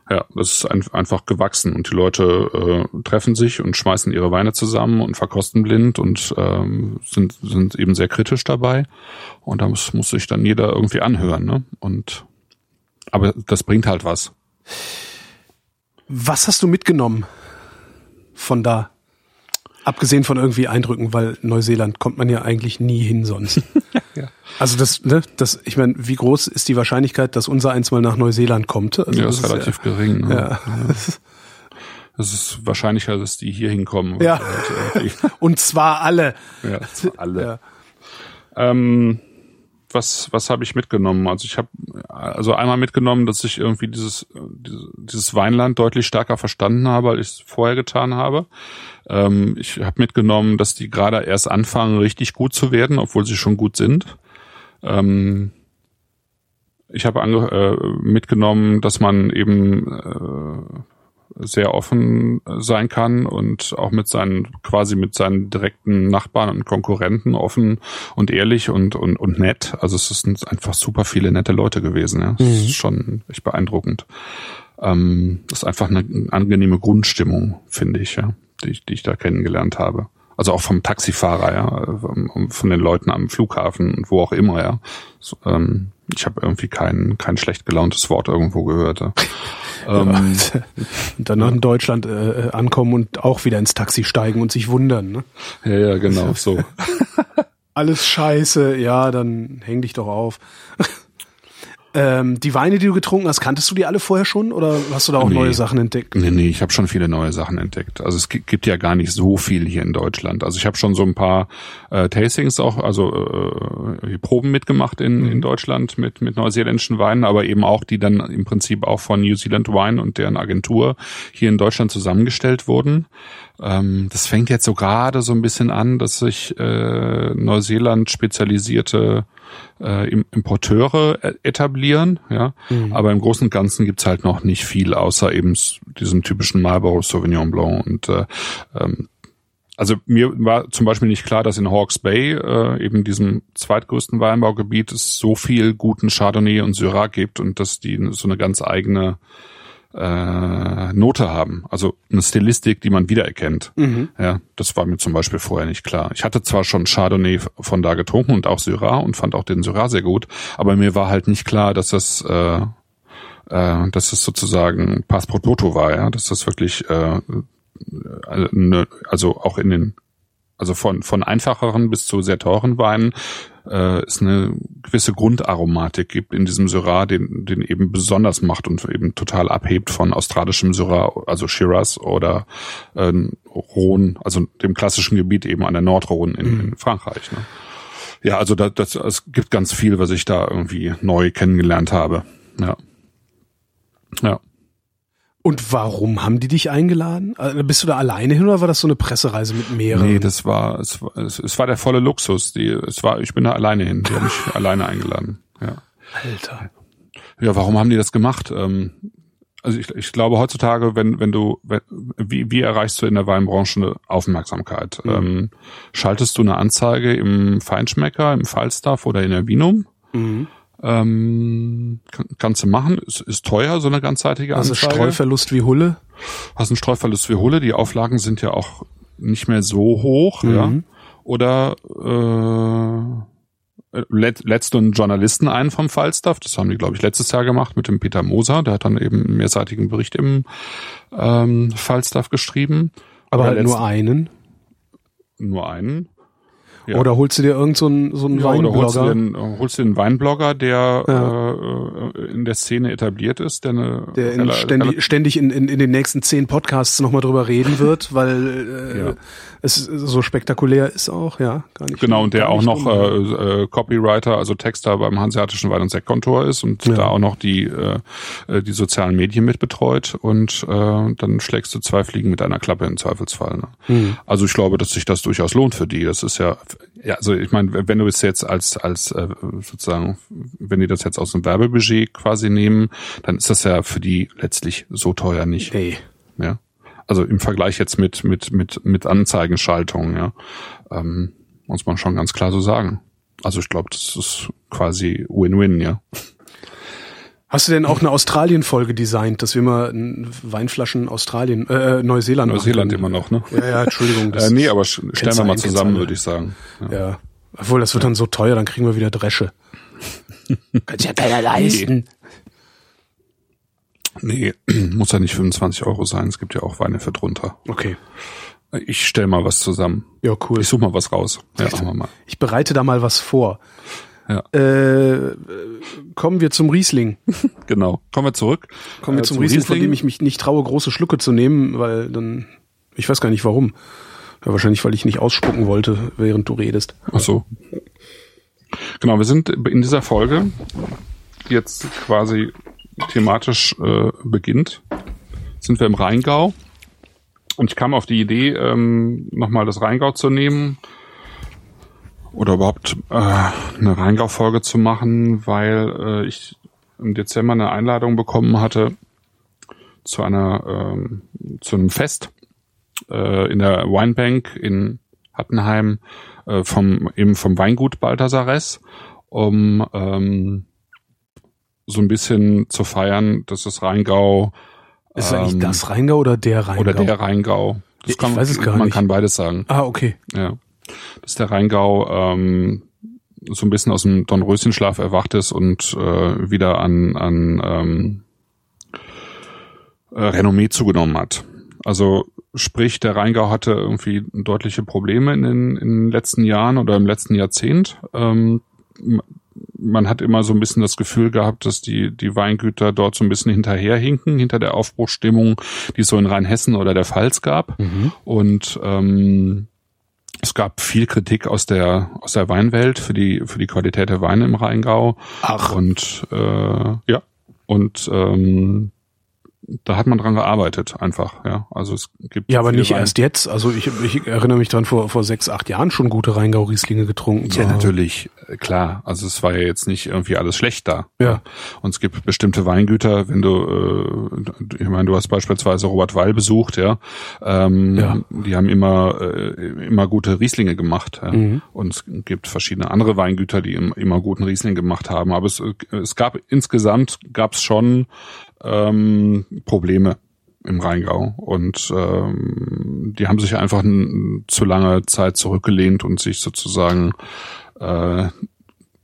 ja, das ist ein, einfach gewachsen und die Leute äh, treffen sich und schmeißen ihre Weine zusammen und verkosten blind und ähm, sind, sind eben sehr kritisch dabei. Und da muss, muss sich dann jeder irgendwie anhören. Ne? Und aber das bringt halt was. Was hast du mitgenommen von da? Abgesehen von irgendwie Eindrücken, weil Neuseeland kommt man ja eigentlich nie hin sonst. (laughs) Also das, ne, das, ich meine, wie groß ist die Wahrscheinlichkeit, dass unser eins mal nach Neuseeland kommt? Also Ja, das ist relativ gering. Ne? Ja. Es ist wahrscheinlicher, dass die hier hinkommen. Ja. (laughs) Irgendwie- Und zwar alle. ja, (laughs) alle. Ja. Ähm, was was habe ich mitgenommen? Also ich habe also einmal mitgenommen, dass ich irgendwie dieses dieses, Weinland deutlich stärker verstanden habe, als ich es vorher getan habe. Ähm, ich habe mitgenommen, dass die gerade erst anfangen, richtig gut zu werden, obwohl sie schon gut sind. Ähm, ich habe äh, mitgenommen, dass man eben äh, sehr offen sein kann und auch mit seinen quasi mit seinen direkten Nachbarn und Konkurrenten offen und ehrlich und und und nett. Also es sind einfach super viele nette Leute gewesen. Ja, das ist schon echt beeindruckend. Ähm, das ist einfach eine angenehme Grundstimmung, finde ich, ja, die ich, die ich da kennengelernt habe. Also auch vom Taxifahrer, ja, von den Leuten am Flughafen und wo auch immer, ja. So, ähm, ich habe irgendwie kein kein schlecht gelauntes Wort irgendwo gehört. Ja. (laughs) Ähm, und (laughs) dann noch in Deutschland äh, äh, ankommen und auch wieder ins Taxi steigen und sich wundern. Ne? ja, ja, genau, so. (laughs) Alles scheiße, ja, dann häng dich doch auf. Ähm, die Weine, die du getrunken hast, kanntest du die alle vorher schon oder hast du da auch Nee. neue Sachen entdeckt? Nee, nee, ich habe schon viele neue Sachen entdeckt. Also es gi- gibt ja gar nicht so viel hier in Deutschland. Also ich habe schon so ein paar äh, Tastings auch, also äh, Proben mitgemacht in, in Deutschland mit, mit neuseeländischen Weinen, aber eben auch, die dann im Prinzip auch von New Zealand Wine und deren Agentur hier in Deutschland zusammengestellt wurden. Ähm, das fängt jetzt so gerade so ein bisschen an, dass sich äh, Neuseeland spezialisierte äh, Im- Importeure äh, etablieren, ja. Aber im Großen und Ganzen gibt's halt noch nicht viel, außer eben diesem typischen Marlborough Sauvignon Blanc. Und äh, ähm, also mir war zum Beispiel nicht klar, dass in Hawke's Bay, äh, eben diesem zweitgrößten Weinbaugebiet, es so viel guten Chardonnay und Syrah gibt und dass die so eine ganz eigene äh, Note haben, also eine Stilistik, die man wiedererkennt. Ja, das war mir zum Beispiel vorher nicht klar. Ich hatte zwar schon Chardonnay von da getrunken und auch Syrah und fand auch den Syrah sehr gut, aber mir war halt nicht klar, dass das, äh, äh, dass das sozusagen Pass pro Toto war, ja, dass das wirklich, äh, also ne- also auch in den also von, von einfacheren bis zu sehr teuren Weinen äh, es eine gewisse Grundaromatik gibt in diesem Syrah, den, den eben besonders macht und eben total abhebt von australischem Syrah, also Shiraz oder äh, Rhone, also dem klassischen Gebiet eben an der Nordrhone in, in Frankreich. Ne? Ja, also da, das, es gibt ganz viel, was ich da irgendwie neu kennengelernt habe. Ja. Ja. Und warum haben die dich eingeladen? Also, bist du da alleine hin oder war das so eine Pressereise mit mehreren? Nee, das war es, war es, war der volle Luxus. Die, es war, ich bin da alleine hin. Die haben mich (laughs) alleine eingeladen. Ja. Alter. Ja, warum haben die das gemacht? Ähm, also ich, ich glaube heutzutage, wenn wenn du wenn, wie wie erreichst du in der Weinbranche eine Aufmerksamkeit? Ähm, schaltest du eine Anzeige im Feinschmecker, im Falstaff oder in der Vinum? Mhm. Ähm, kann, kannst du machen, ist, ist teuer, so eine ganzseitige Also Anzeige. Streuverlust wie Hulle. hast einen Streuverlust wie Hulle, die Auflagen sind ja auch nicht mehr so hoch, Mhm. ja. Oder äh, let, letzt einen Journalisten ein vom Falstaff, das haben die, glaube ich, letztes Jahr gemacht mit dem Peter Moser, der hat dann eben einen mehrseitigen Bericht im ähm, Falstaff geschrieben. Aber halt nur einen. nur einen. Ja. Oder holst du dir irgend so einen, so einen Ja, oder holst du, Weinblogger? den, äh, holst du den Weinblogger, der Ja. äh, in der Szene etabliert ist, der eine der in ständig, ständig in, in, in den nächsten zehn Podcasts nochmal drüber reden wird, weil äh, es so spektakulär ist auch, ja. Gar nicht, Genau, und der auch noch äh, äh, Copywriter, also Texter beim Hanseatischen Wein- und Sektkontor ist und da auch noch die, äh, äh, die sozialen Medien mit betreut und äh, dann schlägst du zwei Fliegen mit einer Klappe im Zweifelsfall. Ne? Mhm. Also ich glaube, dass sich das durchaus lohnt für die. Das ist ja, ja, also ich meine, wenn du es jetzt als, als äh, sozusagen, wenn die das jetzt aus dem Werbebudget quasi nehmen, dann ist das ja für die letztlich so teuer nicht. Nee. Ja. Also im Vergleich jetzt mit, mit, mit, mit Anzeigenschaltungen, ja, ähm, muss man schon ganz klar so sagen. Also ich glaube, das ist quasi Win-Win, ja. Hast du denn auch eine Australien-Folge designt, dass wir mal n- Weinflaschen Australien, äh, Neuseeland Neuseeland machen immer noch, ne? Ja, ja, Entschuldigung. (laughs) Äh, nee, aber stellen wir mal zusammen, würde ich sagen. Ja. Ja. Obwohl, das wird dann so teuer, dann kriegen wir wieder Dresche. Sich ja keiner leisten. Nee, (clears throat) muss ja nicht 25 Euro sein. Es gibt ja auch Weine für drunter. Okay. Ich stell mal was zusammen. Ja, cool. Ich suche mal was raus. Ja, machen wir mal. Ich bereite da mal was vor. Ja. Äh, kommen wir zum Riesling. (laughs) Genau. Kommen wir zurück. Kommen wir Äh, zum Riesling, von dem ich mich nicht traue, große Schlucke zu nehmen, weil dann, ich weiß gar nicht warum. Ja, wahrscheinlich, weil ich nicht ausspucken wollte, während du redest. Ach so. Genau, wir sind in dieser Folge, die jetzt quasi thematisch äh, beginnt, sind wir im Rheingau. Und ich kam auf die Idee, ähm, nochmal das Rheingau zu nehmen oder überhaupt äh, eine Rheingau-Folge zu machen, weil äh, ich im Dezember eine Einladung bekommen hatte zu einer ähm, zu einem Fest äh, in der Winebank in Hattenheim äh, vom eben vom Weingut Balthasares, um ähm, so ein bisschen zu feiern, dass das Rheingau Ist es eigentlich ähm, das Rheingau oder der Rheingau? oder der Rheingau. Das Ich kann, weiß es gar man nicht. kann beides sagen. Ah, okay. Ja. Dass der Rheingau ähm, so ein bisschen aus dem Dornröschenschlaf erwacht ist und äh, wieder an, an ähm, äh, Renommee zugenommen hat. Also sprich, der Rheingau hatte irgendwie deutliche Probleme in den, in den letzten Jahren oder im letzten Jahrzehnt. Ähm, man hat immer so ein bisschen das Gefühl gehabt, dass die, die Weingüter dort so ein bisschen hinterherhinken, hinter der Aufbruchstimmung, die es so in Rheinhessen oder der Pfalz gab. Mhm. Und ähm, es gab viel Kritik aus der aus der Weinwelt für die für die Qualität der Weine im Rheingau. Ach. Und äh, ja und ähm, da hat man dran gearbeitet, einfach, ja. Also es gibt. Ja, aber nicht Wein. erst jetzt. Also ich, ich erinnere mich dran, vor, vor sechs, acht Jahren schon gute Rheingau-Rieslinge getrunken. Ja, natürlich, äh, klar. Also es war ja jetzt nicht irgendwie alles schlecht da. Ja. Und es gibt bestimmte Weingüter, wenn du, äh, ich meine, du hast beispielsweise Robert Weil besucht, ja. Ähm, ja. Die haben immer, äh, immer gute Rieslinge gemacht. Ja? Mhm. Und es gibt verschiedene andere Weingüter, die immer guten Riesling gemacht haben. Aber es, es gab insgesamt gab es schon ähm, Probleme im Rheingau. Und ähm, die haben sich einfach zu lange Zeit zurückgelehnt und sich sozusagen äh,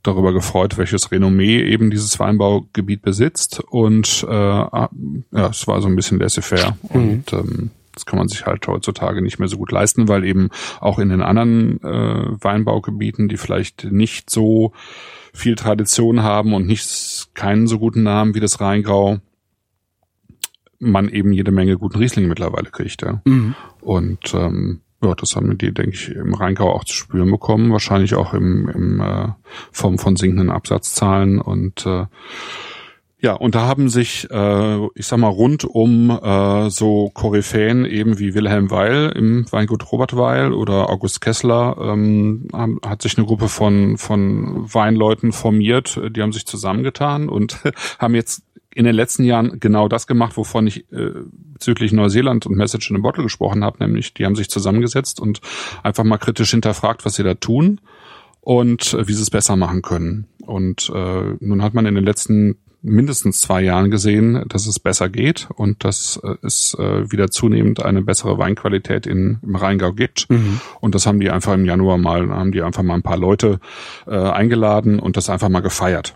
darüber gefreut, welches Renommee eben dieses Weinbaugebiet besitzt. Und äh, ja, es war so ein bisschen laissez-faire. Mhm. und ähm, das kann man sich halt heutzutage nicht mehr so gut leisten, weil eben auch in den anderen äh, Weinbaugebieten, die vielleicht nicht so viel Tradition haben und nicht keinen so guten Namen wie das Rheingau, man eben jede Menge guten Riesling mittlerweile kriegt. Ja. Mhm. Und ähm, ja, das haben die, denke ich, im Rheingau auch zu spüren bekommen, wahrscheinlich auch im, im äh, Form von sinkenden Absatzzahlen und äh, ja, und da haben sich, äh, ich sag mal, rund um äh, so Koryphäen eben wie Wilhelm Weil im Weingut Robert Weil oder August Kessler, ähm, haben, hat sich eine Gruppe von, von Weinleuten formiert, die haben sich zusammengetan und (laughs) haben jetzt in den letzten Jahren genau das gemacht, wovon ich äh, bezüglich Neuseeland und Message in a Bottle gesprochen habe, nämlich die haben sich zusammengesetzt und einfach mal kritisch hinterfragt, was sie da tun und äh, wie sie es besser machen können. Und äh, nun hat man in den letzten mindestens zwei Jahren gesehen, dass es besser geht und dass äh, es äh, wieder zunehmend eine bessere Weinqualität in, im Rheingau gibt. Mhm. Und das haben die einfach im Januar mal, haben die einfach mal ein paar Leute äh, eingeladen und das einfach mal gefeiert.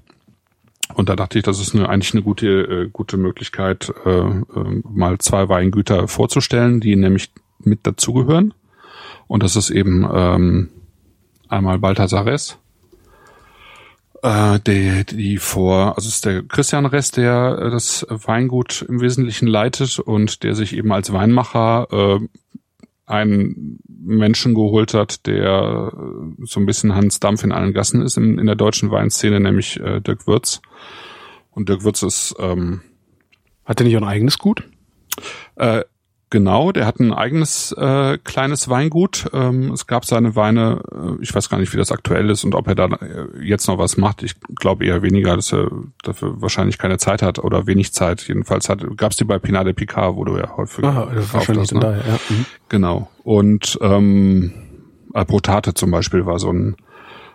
Und da dachte ich, das ist eine, eigentlich eine gute, äh, gute Möglichkeit, äh, äh, mal zwei Weingüter vorzustellen, die nämlich mit dazugehören. Und das ist eben ähm, einmal Balthasares, äh, die, die vor, also es ist der Christian Rest, der äh, das Weingut im Wesentlichen leitet und der sich eben als Weinmacher äh, einen Menschen geholt hat, der äh, so ein bisschen Hans Dampf in allen Gassen ist in, in der deutschen Weinszene, nämlich äh, Dirk Würz. Und Dirk Würz ist ähm, hat er nicht ein eigenes Gut? Äh, Genau, der hat ein eigenes äh, kleines Weingut. Ähm, es gab seine Weine, äh, ich weiß gar nicht, wie das aktuell ist und ob er da äh, jetzt noch was macht. Ich glaube eher weniger, dass er dafür wahrscheinlich keine Zeit hat oder wenig Zeit. Jedenfalls hat gab es die bei Pinade Picard, wo du ja häufig Aha, das wahrscheinlich hast, ne? daher, ja. Mhm. Genau. Und ähm, Alprotate zum Beispiel war so ein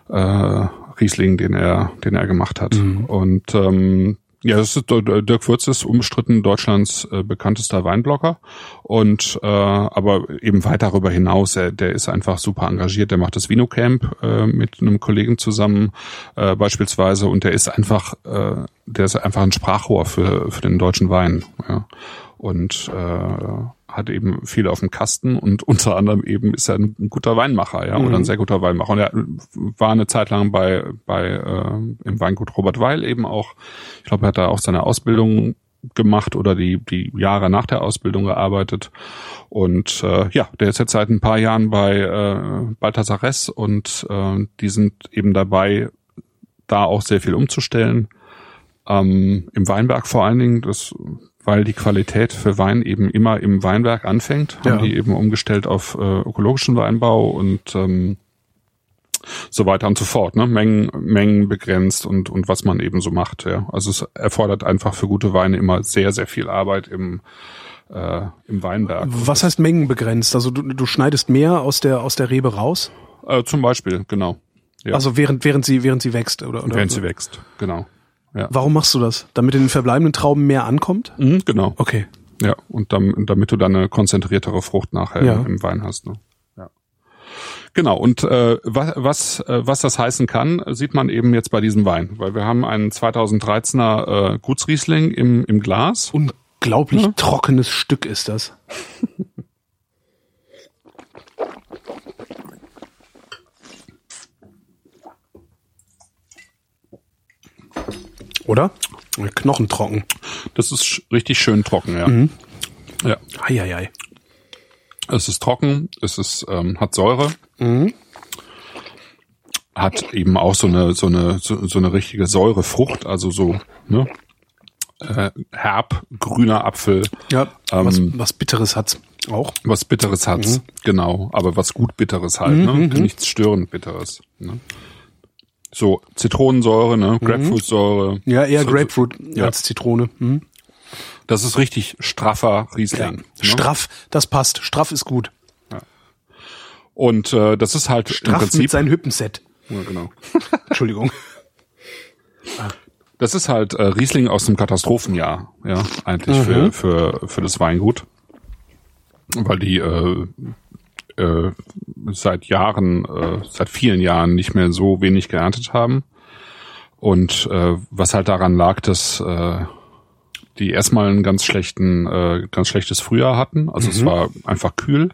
äh, Riesling, den er, den er gemacht hat. Mhm. Und ähm, ja, das ist Dirk Würz ist umstritten Deutschlands äh, bekanntester Weinblogger und äh, aber eben weit darüber hinaus, er, der ist einfach super engagiert, der macht das Vino Camp äh, mit einem Kollegen zusammen äh, beispielsweise und der ist einfach äh, der ist einfach ein Sprachrohr für für den deutschen Wein, ja. Und äh, hat eben viel auf dem Kasten und (laughs) unter anderem eben ist er ein, guter Weinmacher, ja, mhm. oder ein mhm. sehr guter Weinmacher. Und er war eine Zeit lang bei, bei äh, im Weingut Robert Weil eben auch. Ich glaube, er hat da auch seine Ausbildung gemacht oder die, die Jahre nach der Ausbildung gearbeitet. Und äh, ja, der ist jetzt seit ein paar Jahren bei äh, Balthasar Ress und äh, die sind eben dabei, da auch sehr viel umzustellen. Ähm, Im Weinberg vor allen Dingen, das weil die Qualität für Wein eben immer im Weinberg anfängt, haben die eben umgestellt auf äh, ökologischen Weinbau und ähm, so weiter und so fort, ne? Mengen, Mengen begrenzt und, und was man eben so macht, ja. Also es erfordert einfach für gute Weine immer sehr, sehr viel Arbeit im, äh, im Weinberg. Was heißt Mengen begrenzt? Also du, du schneidest mehr aus der, aus der Rebe raus? Äh, zum Beispiel, genau. Ja. Also während, während sie, während sie wächst, oder? oder während so? sie wächst, genau. Ja. Warum machst du das? Damit in den verbleibenden Trauben mehr ankommt? Mhm, genau. Okay. Ja, und damit, damit du dann eine konzentriertere Frucht nachher ja. im Wein hast. Ne? Ja. Genau, und äh, was, was, äh, was das heißen kann, sieht man eben jetzt bei diesem Wein. Weil wir haben einen 2013er äh, Gutsriesling im, im Glas. Unglaublich ja. trockenes Stück ist das. Oder? Knochentrocken. Das ist richtig schön trocken, ja. Mhm. Ja. Eieiei. Es ist trocken, es ist, ähm, hat Säure. Mhm. Hat eben auch so eine, so eine, so, so eine richtige Säurefrucht, also so, ne? Äh, herb, grüner Apfel. Ja, ähm, was, was Bitteres hat's auch. Was Bitteres hat's, mhm. genau. Aber was gut Bitteres halt, ne? mhm. ne? Nichts störend Bitteres. Ne? So, Zitronensäure, ne? Mhm. Grapefruitsäure. Ja, eher so, Grapefruit ja. als Zitrone. Mhm. Das ist richtig straffer Riesling. Ja. Ne? Straff, das passt. Straff ist gut. Ja. Und äh, das ist halt Straff im Prinzip mit seinem Hüppenset. Ja, genau. (laughs) Entschuldigung. Das ist halt äh, Riesling aus dem Katastrophenjahr, ja, eigentlich mhm. für, für, für das Weingut. Weil die äh, äh, seit Jahren, äh, seit vielen Jahren nicht mehr so wenig geerntet haben. Und äh, was halt daran lag, dass äh, die erstmal einen ganz schlechten, äh, ganz schlechtes Frühjahr hatten. Also mhm. es war einfach kühl.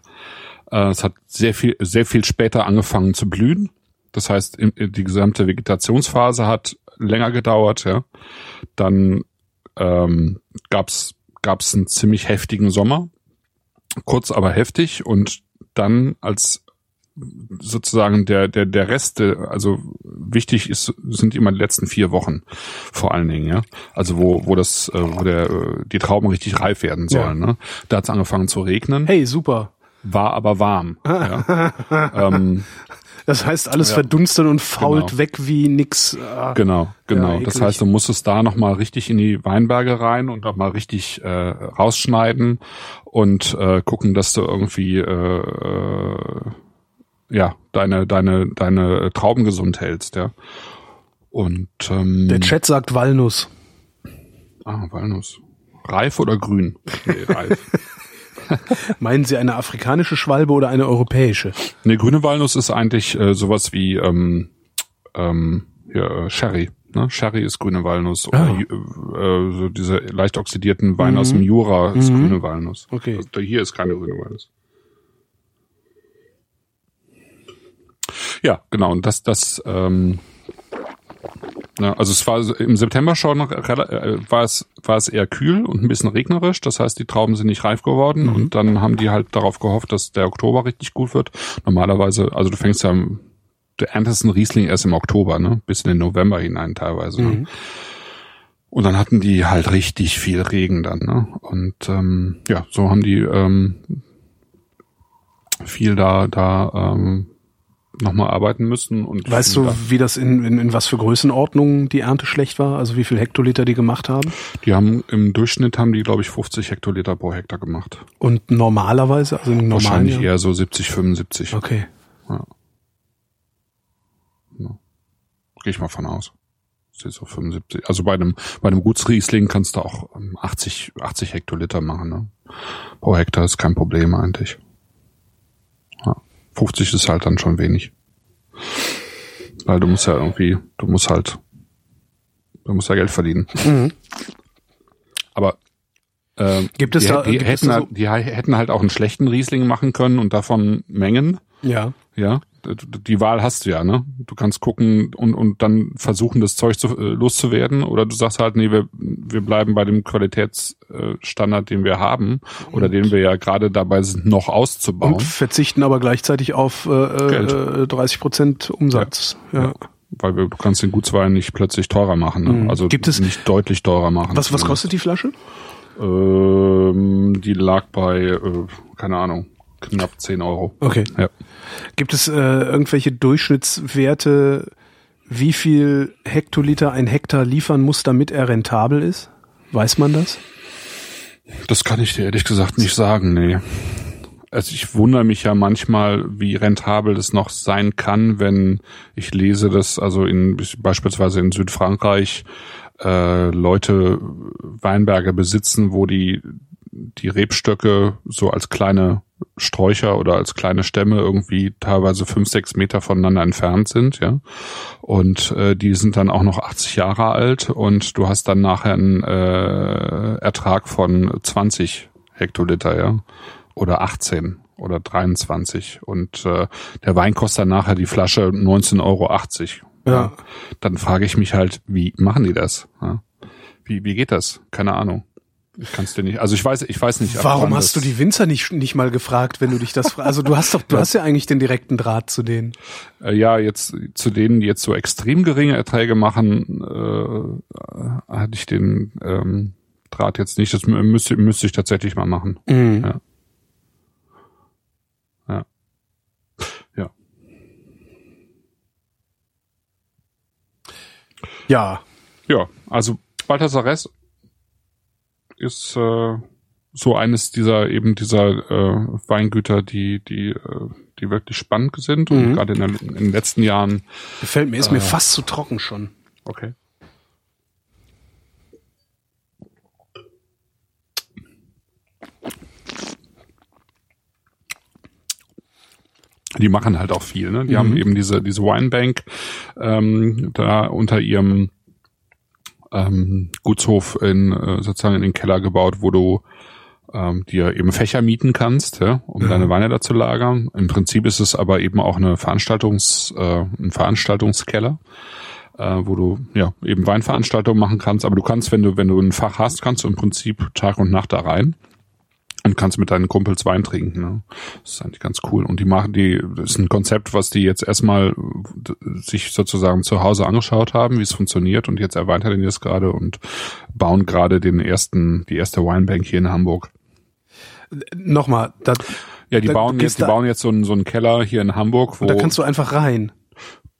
Äh, es hat sehr viel, sehr viel später angefangen zu blühen. Das heißt, die gesamte Vegetationsphase hat länger gedauert. Ja, dann ähm, gab's gab's einen ziemlich heftigen Sommer, kurz aber heftig und dann als sozusagen der der der Reste, also wichtig ist sind immer die letzten vier Wochen vor allen Dingen, ja. Also wo wo das äh, wo der äh, die Trauben richtig reif werden sollen. Ja. Ne? Da hat es angefangen zu regnen. Hey, super. War aber warm. (laughs) ja. ähm, das heißt, alles ja. verdunstet und fault genau. weg wie nix. Ah. Genau, genau. Ja, das heißt, du musst es da nochmal richtig in die Weinberge rein und nochmal richtig äh, rausschneiden und äh, gucken, dass du irgendwie äh, äh, ja deine deine deine Trauben gesund hältst, ja. Und ähm, der Chat sagt Walnuss. Ah, Walnuss. Reif oder grün? Nee, reif. (laughs) (laughs) Meinen Sie eine afrikanische Schwalbe oder eine europäische? Nee, grüne Walnuss ist eigentlich äh, sowas wie ähm, ähm, ja, äh, Sherry. Ne? Sherry ist grüne Walnuss. Oder ah. äh, so diese leicht oxidierten Weine mhm. aus dem Jura ist mhm. grüne Walnuss. Okay. Also, hier ist keine grüne Walnuss. Ja, genau. Und das, das ähm, ja, also es war im September schon äh, war es war es eher kühl und ein bisschen regnerisch. Das heißt, die Trauben sind nicht reif geworden mhm. und dann haben die halt darauf gehofft, dass der Oktober richtig gut wird. Normalerweise, also du fängst ja der erntest einen Riesling erst im Oktober, ne, bis in den November hinein teilweise. Ne? Mhm. Und dann hatten die halt richtig viel Regen dann, ne? Und ähm, ja, so haben die ähm, viel da da ähm, nochmal arbeiten müssen. Und weißt du, wie das in, in, in was für Größenordnungen die Ernte schlecht war? Also wie viel Hektoliter die gemacht haben? Die haben im Durchschnitt haben die, glaube ich, 50 Hektoliter pro Hektar gemacht. Und normalerweise, also im normalen Wahrscheinlich Jahr? eher so 70, 75. Okay. Ja. ja. Gehe ich mal von aus. So 75. Also bei einem, bei einem Gutsriesling kannst du auch 80, ähm, 80 Hektoliter machen, ne? Pro Hektar ist kein Problem eigentlich. 50 ist halt dann schon wenig. Weil du musst ja irgendwie, du musst halt, du musst ja Geld verdienen. Mhm. Aber äh, gibt es die, da, die, gibt hätten, es halt, die hätten halt auch einen schlechten Riesling machen können und davon Mengen. Ja. Ja die Wahl hast du ja, ne? Du kannst gucken und, und dann versuchen, das Zeug zu, äh, loszuwerden. Oder du sagst halt, nee, wir, wir bleiben bei dem Qualitätsstandard, den wir haben oder den wir ja gerade dabei sind, noch auszubauen. Und verzichten aber gleichzeitig auf äh, Geld. 30 Prozent Umsatz. Ja. ja. ja. Weil wir, du kannst den Gutswein nicht plötzlich teurer machen. Ne? Mhm. Also Gibt es nicht deutlich teurer machen. Was, was kostet die Flasche? Ähm, die lag bei, äh, keine Ahnung, knapp 10 Euro. Okay. Ja. Gibt es äh, irgendwelche Durchschnittswerte, wie viel Hektoliter ein Hektar liefern muss, damit er rentabel ist? Weiß man das? Das kann ich dir ehrlich gesagt nicht sagen, nee. Also ich wundere mich ja manchmal, wie rentabel das noch sein kann, wenn ich lese, dass also in beispielsweise in Südfrankreich äh, Leute Weinberge besitzen, wo die die Rebstöcke so als kleine Sträucher oder als kleine Stämme irgendwie teilweise fünf, sechs Meter voneinander entfernt sind, ja. Und äh, die sind dann auch noch 80 Jahre alt und du hast dann nachher einen äh, Ertrag von 20 Hektoliter, ja. Oder 18 oder 23. Und äh, der Wein kostet dann nachher die Flasche 19,80 Euro. Ja. Dann frage ich mich halt, wie machen die das? Ja? Wie, wie geht das? Keine Ahnung. Ich kann es dir nicht. Also ich weiß, ich weiß nicht. Warum hast du die Winzer nicht, nicht mal gefragt, wenn du dich das fragst? Also du hast doch, du hast ja eigentlich den direkten Draht zu denen. Äh, ja, jetzt zu denen, die jetzt so extrem geringe Erträge machen, äh, hatte ich den ähm, Draht jetzt nicht. Das mü- müsste, müsste ich tatsächlich mal machen. Ja. Ja. Ja. Ja. Ja, also Balthasar Ress ist äh, so eines dieser eben dieser äh, Weingüter, die die äh, die wirklich spannend sind und Mhm. gerade in, in den letzten Jahren. Gefällt mir, ist mir Äh. fast zu trocken schon. Okay. Die machen halt auch viel, ne? Die haben eben diese diese Winebank ähm, da unter ihrem ähm, Gutshof in äh, sozusagen in den Keller gebaut, wo du ähm, dir eben Fächer mieten kannst, ja, um deine Weine da zu lagern. Im Prinzip ist es aber eben auch eine Veranstaltungs, äh, ein Veranstaltungskeller, äh, wo du ja eben Weinveranstaltungen machen kannst. Aber du kannst, wenn du wenn du ein Fach hast, kannst du im Prinzip Tag und Nacht da rein und kannst mit deinen Kumpels Wein trinken. Ne? Das ist eigentlich ganz cool. Und die machen die, das ist ein Konzept, was die jetzt erstmal d- sich sozusagen zu Hause angeschaut haben, wie es funktioniert und jetzt erweitern die das gerade und bauen gerade den ersten, die erste Winebank hier in Hamburg. Nochmal, da, Ja, die bauen jetzt, die bauen jetzt so einen, so einen Keller hier in Hamburg, wo da kannst du einfach rein.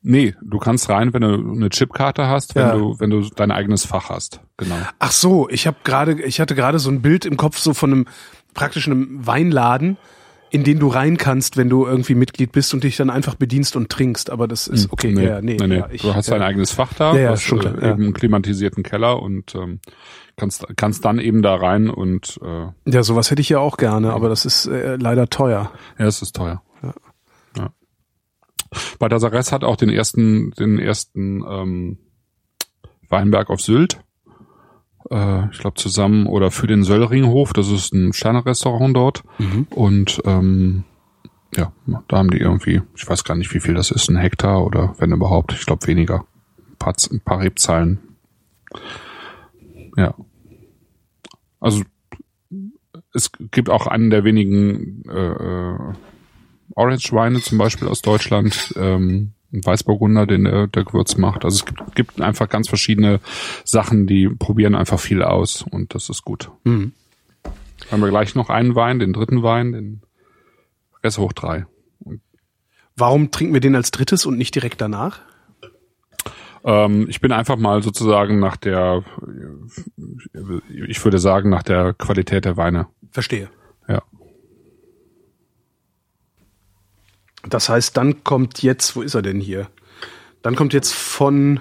nee, du kannst rein, wenn du eine Chipkarte hast, wenn Ja. du wenn du dein eigenes Fach hast. Genau. Ach so, ich habe gerade, ich hatte gerade so ein Bild im Kopf so von einem praktisch einem Weinladen, in den du rein kannst, wenn du irgendwie Mitglied bist und dich dann einfach bedienst und trinkst. Aber das ist okay. Nee, ja, nee, nee, nee. Ja, ich, du hast ja. dein eigenes Fach da, Ja, ja, hast schon äh, klar, ja. eben einen klimatisierten Keller und ähm, kannst kannst dann eben da rein und äh, Ja, sowas hätte ich ja auch gerne, aber das ist äh, leider teuer. Ja, es ist teuer. Ja. Balthasar Ress hat auch den ersten, den ersten ähm, Weinberg auf Sylt. Äh, ich glaube zusammen oder für den Söllringhof, das ist ein Sternerestaurant dort. Und ähm, ja, da haben die irgendwie, ich weiß gar nicht, wie viel das ist, ein Hektar oder wenn überhaupt, ich glaube weniger. Ein paar, ein paar Rebzahlen. Ja. Also es gibt auch einen der wenigen äh, äh, Orange-Weine zum Beispiel aus Deutschland, ähm, Weißburgunder, den der, der Gewürz macht. Also es gibt, gibt einfach ganz verschiedene Sachen, die probieren einfach viel aus und das ist gut. Mhm. Haben wir gleich noch einen Wein, den dritten Wein, den Rest hoch drei. Warum trinken wir den als drittes und nicht direkt danach? Ähm, ich bin einfach mal sozusagen nach der, ich würde sagen, nach der Qualität der Weine. Verstehe. Das heißt, dann kommt jetzt, wo ist er denn hier? Dann kommt jetzt von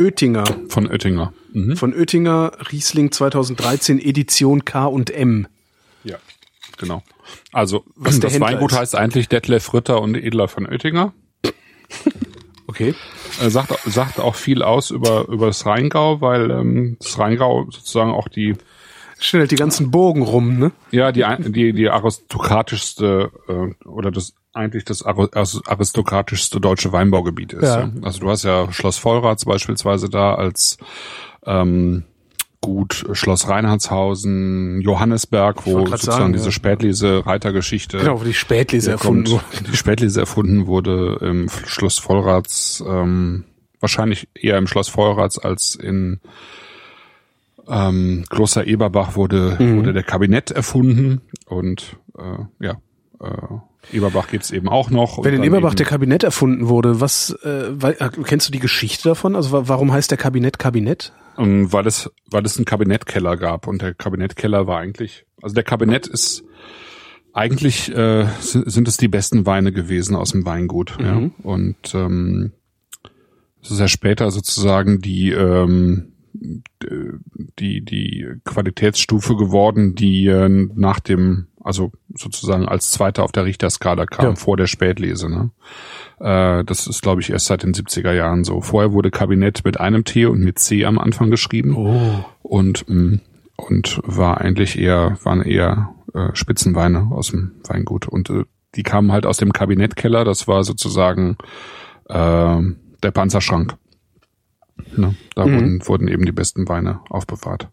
Oettinger, Von Oettinger. Mhm. von Oettinger Riesling 2013 Edition K und M. Ja, genau. Also Was das Weingut ist. heißt eigentlich Detlef Ritter und Edler von Oettinger. Okay. Äh, sagt, sagt auch viel aus über, über das Rheingau, weil ähm, das Rheingau sozusagen auch die, Stellt die ganzen Bogen rum, ne? ja, die, die, die aristokratischste äh, oder das eigentlich das also aristokratischste deutsche Weinbaugebiet ist. Ja. Ja. Also du hast ja Schloss Vollrats beispielsweise da als ähm, Gut Schloss Reinhardshausen, Johannesberg, wo sozusagen sagen, diese ja. Spätlese-Reitergeschichte Genau, wo die Spätlese erfunden wurde. Die Spätlese erfunden wurde im Schloss Vollrats, ähm, wahrscheinlich eher im Schloss Vollrats als in ähm, Kloster Eberbach wurde, Mhm. wurde der Kabinett erfunden und äh, ja, äh, Eberbach gibt's eben auch noch. Wenn in Eberbach der Kabinett erfunden wurde, was, äh, weil, äh, kennst du die Geschichte davon? Also wa- warum heißt der Kabinett Kabinett? Ähm, weil es, weil es einen Kabinettkeller gab und der Kabinettkeller war eigentlich, also der Kabinett ist eigentlich äh, sind, sind es die besten Weine gewesen aus dem Weingut. Ja? Und ähm, es ist ja später sozusagen die ähm, die die Qualitätsstufe geworden, die äh, nach dem also sozusagen als zweiter auf der Richterskala kam Ja. vor der Spätlese. Ne? Äh, das ist glaube ich erst seit den 70er Jahren so. Vorher wurde Kabinett mit einem T und mit C am Anfang geschrieben. Oh. Und mh, und war eigentlich eher, waren eher äh, Spitzenweine aus dem Weingut. Und die kamen halt aus dem Kabinettkeller, das war sozusagen äh, der Panzerschrank. Ne? Da Mhm. wurden, wurden eben die besten Weine aufbewahrt.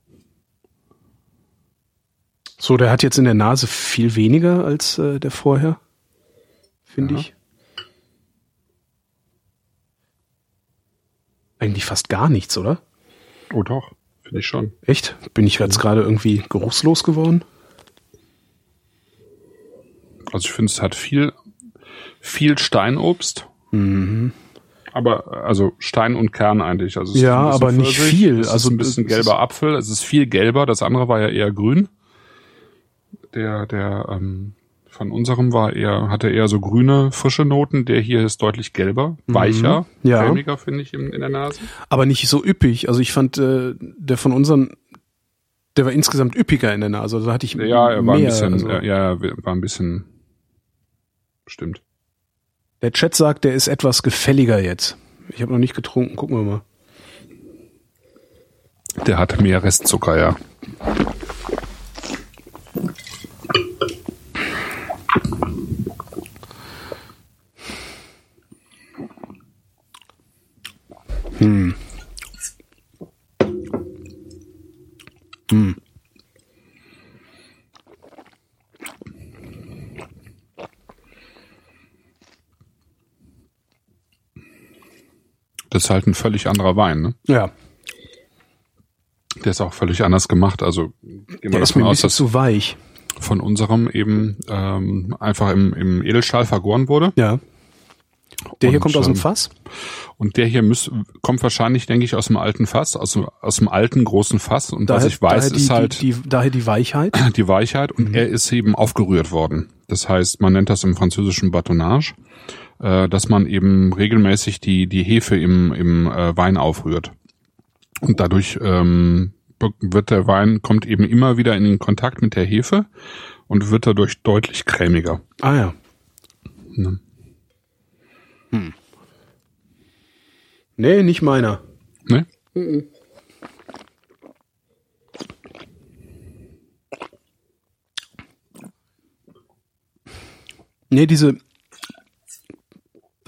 So, der hat jetzt in der Nase viel weniger als äh, der vorher, finde Ja. ich. Eigentlich fast gar nichts, oder? Oh doch, finde ich schon. Echt? Bin ich jetzt gerade irgendwie geruchslos geworden? Also ich finde, es hat viel, viel Steinobst. Mhm. Aber also Stein und Kern eigentlich. Also Ja, ein aber nicht Pfirsich, viel. Es ist Also ein bisschen gelber Apfel. Es ist viel gelber. Das andere war ja eher grün. Der der ähm, von unserem war eher hatte eher so grüne frische Noten. Der hier ist deutlich gelber, weicher, Mhm. Ja. cremiger finde ich in, in der Nase. Aber nicht so üppig. Also ich fand, äh, der von unseren, der war insgesamt üppiger in der Nase. Also da hatte ich Ja, er war ein mehr. bisschen, also, ja, ja, war ein bisschen. Stimmt. Der Chat sagt, der ist etwas gefälliger jetzt. Ich habe noch nicht getrunken. Gucken wir mal. Der hat mehr Restzucker, ja. Das ist halt ein völlig anderer Wein, ne? Ja, Der ist auch völlig anders gemacht. Also gehen wir der ist mir davon aus, dass zu weich. von unserem eben ähm, einfach im, im Edelstahl vergoren wurde. Ja. Der hier Und, kommt aus dem ähm, Fass? Und der hier müß, kommt wahrscheinlich, denke ich, aus dem alten Fass, aus dem, aus dem alten großen Fass. Und was ich weiß, daher ist die, halt Die, die, daher die Weichheit. (clears throat) die Weichheit und er ist eben aufgerührt worden. Das heißt, man nennt das im französischen Batonnage, äh, dass man eben regelmäßig die, die Hefe im, im äh, Wein aufrührt. Und dadurch ähm, wird der Wein, kommt eben immer wieder in Kontakt mit der Hefe und wird dadurch deutlich cremiger. Ah ja. Ne? Nee, nicht meiner. Ne? Nee, diese,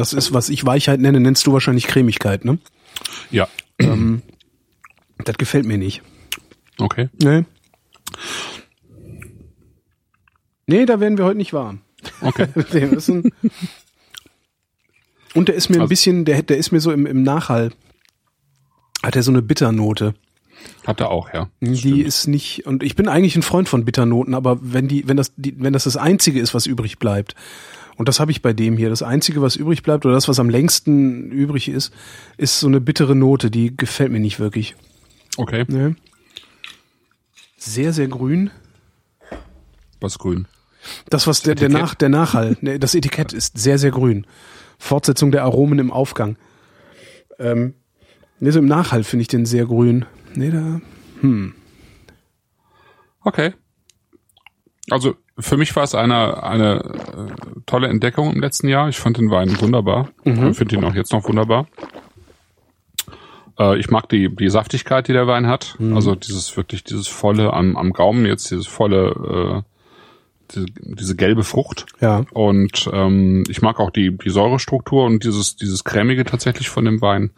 das ist, was ich Weichheit nenne, nennst du wahrscheinlich Cremigkeit, ne? Ja, Das gefällt mir nicht. okay. Nee. Nee, da werden wir heute nicht warm. Okay. Der ist ein Und der ist mir ein Also- bisschen, der, der ist mir so im, im Nachhall, hat er so eine Bitternote. Hat er auch, ja. Die ist nicht, und ich bin eigentlich ein Freund von Bitternoten, aber wenn die, wenn das, die, wenn das das einzige ist, was übrig bleibt, und das habe ich bei dem hier, das einzige, was übrig bleibt, oder das, was am längsten übrig ist, ist so eine bittere Note, die gefällt mir nicht wirklich. Okay. Ne? Sehr, sehr grün. Was grün. Das, was der, der, Etikett? Nach, der Nachhall, (laughs) das Etikett ist sehr, sehr grün. Fortsetzung der Aromen im Aufgang. Ähm, ne, so im Nachhall finde ich den sehr grün. Ne, da, Okay. Also für mich war es eine, eine äh, tolle Entdeckung im letzten Jahr. Ich fand den Wein wunderbar. Ich finde ihn auch jetzt noch wunderbar. Äh, ich mag die, die Saftigkeit, die der Wein hat. Also dieses wirklich, dieses volle am, am Gaumen, jetzt dieses volle, äh, diese, diese gelbe Frucht. ja. Und ähm, ich mag auch die, die Säurestruktur und dieses, dieses Cremige tatsächlich von dem Wein,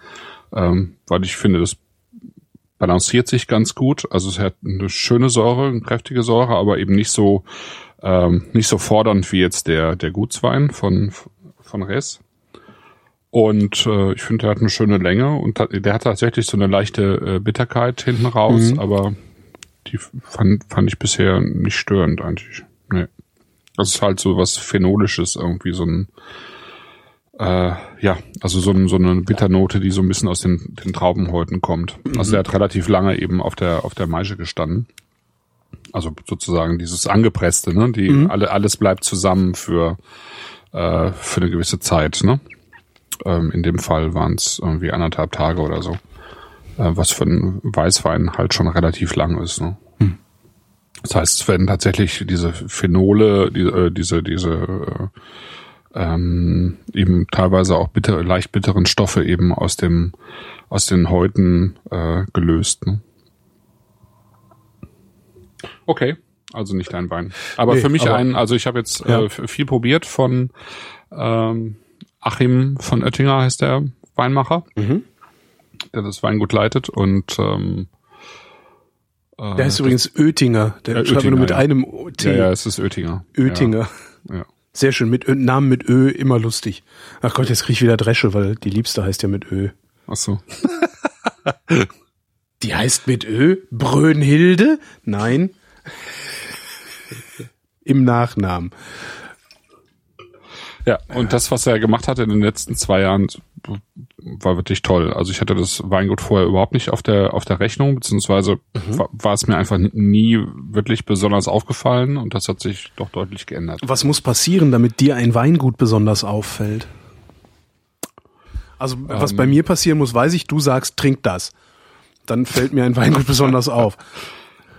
ähm, weil ich finde, das balanciert sich ganz gut. Also es hat eine schöne Säure, eine kräftige Säure, aber eben nicht so ähm, nicht so fordernd wie jetzt der der Gutswein von von Res. Und äh, ich finde, der hat eine schöne Länge und der hat tatsächlich so eine leichte äh, Bitterkeit hinten raus, Mhm. aber die fand, fand ich bisher nicht störend eigentlich. Nee. Das ist halt so was Phenolisches, irgendwie so ein äh, ja, also so, ein, so eine Bitternote, die so ein bisschen aus den, den Traubenhäuten kommt. Also der hat relativ lange eben auf der auf der Maische gestanden. Also sozusagen dieses angepresste, ne? Die alle alles bleibt zusammen für äh, für eine gewisse Zeit, ne? Ähm, in dem Fall waren es irgendwie anderthalb Tage oder so. Äh, was für einen Weißwein halt schon relativ lang ist, ne? Das heißt, es werden tatsächlich diese Phenole, die, äh, diese, diese äh, ähm, eben teilweise auch bitter, leicht bitteren Stoffe eben aus dem aus den Häuten äh, gelöst. Ne? Okay, also nicht dein Wein. Aber Nee, für mich aber- ein, also ich habe jetzt Ja. äh, viel probiert von ähm, Achim von Oettinger heißt der Weinmacher, Mhm. der das Weingut leitet und ähm, äh, Der heißt übrigens Oettinger. Der Ja, schreibt nur mit ja. einem T. ja, ja, es ist Oettinger. Oettinger. Ja, ja. Sehr schön. Mit Ö, Namen mit Ö immer lustig. Ach Gott, jetzt krieg ich wieder Dresche, weil die Liebste heißt ja mit Ö. Ach so. (laughs) Die heißt mit Ö? Brönhilde? Nein. Im Nachnamen. Ja, und das, was er gemacht hat in den letzten zwei Jahren, war wirklich toll. Also ich hatte das Weingut vorher überhaupt nicht auf der auf der Rechnung, beziehungsweise war, war es mir einfach nie wirklich besonders aufgefallen und das hat sich doch deutlich geändert. Was muss passieren, damit dir ein Weingut besonders auffällt? Also, was Ähm. bei mir passieren muss, weiß ich, du sagst, trink das. Dann fällt mir ein Weingut besonders auf.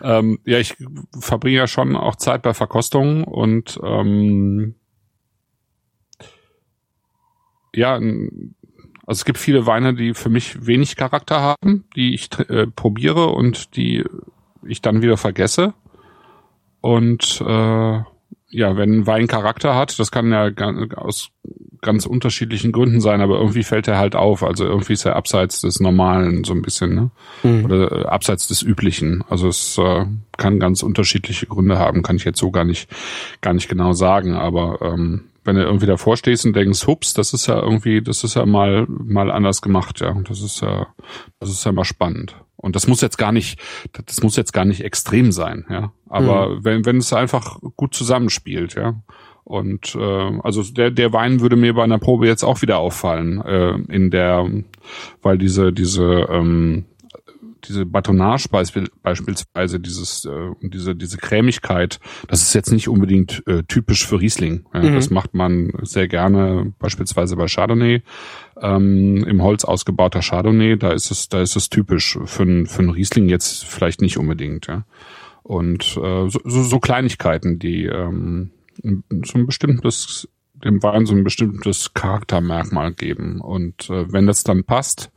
Ähm, ja, ich verbringe ja schon auch Zeit bei Verkostungen und ähm, ja, also es gibt viele Weine, die für mich wenig Charakter haben, die ich äh, probiere und die ich dann wieder vergesse. Und äh, ja, wenn ein Wein Charakter hat, das kann ja aus ganz unterschiedlichen Gründen sein, aber irgendwie fällt er halt auf. Also irgendwie ist er abseits des Normalen so ein bisschen, ne? Oder äh, abseits des Üblichen. Also es äh, kann ganz unterschiedliche Gründe haben, kann ich jetzt so gar nicht, gar nicht genau sagen. Aber ähm, wenn du irgendwie davor stehst und denkst, hups, das ist ja irgendwie, das ist ja mal, mal anders gemacht, ja. Das ist ja, das ist ja mal spannend. Und das muss jetzt gar nicht, das muss jetzt gar nicht extrem sein, ja. Aber wenn, wenn es einfach gut zusammenspielt, ja. Und äh, also der der Wein würde mir bei einer Probe jetzt auch wieder auffallen äh, in der, weil diese diese ähm, diese Batonage beispiel, beispielsweise dieses äh, diese diese Cremigkeit, das ist jetzt nicht unbedingt äh, typisch für Riesling. Ja, Das macht man sehr gerne beispielsweise bei Chardonnay ähm, im Holz ausgebauter Chardonnay. Da ist es da ist es typisch für ein für ein Riesling jetzt vielleicht nicht unbedingt. Ja. Und äh, so, so, so Kleinigkeiten, die ähm, so ein bestimmtes dem Wein so ein bestimmtes Charaktermerkmal geben. Und äh, wenn das dann passt,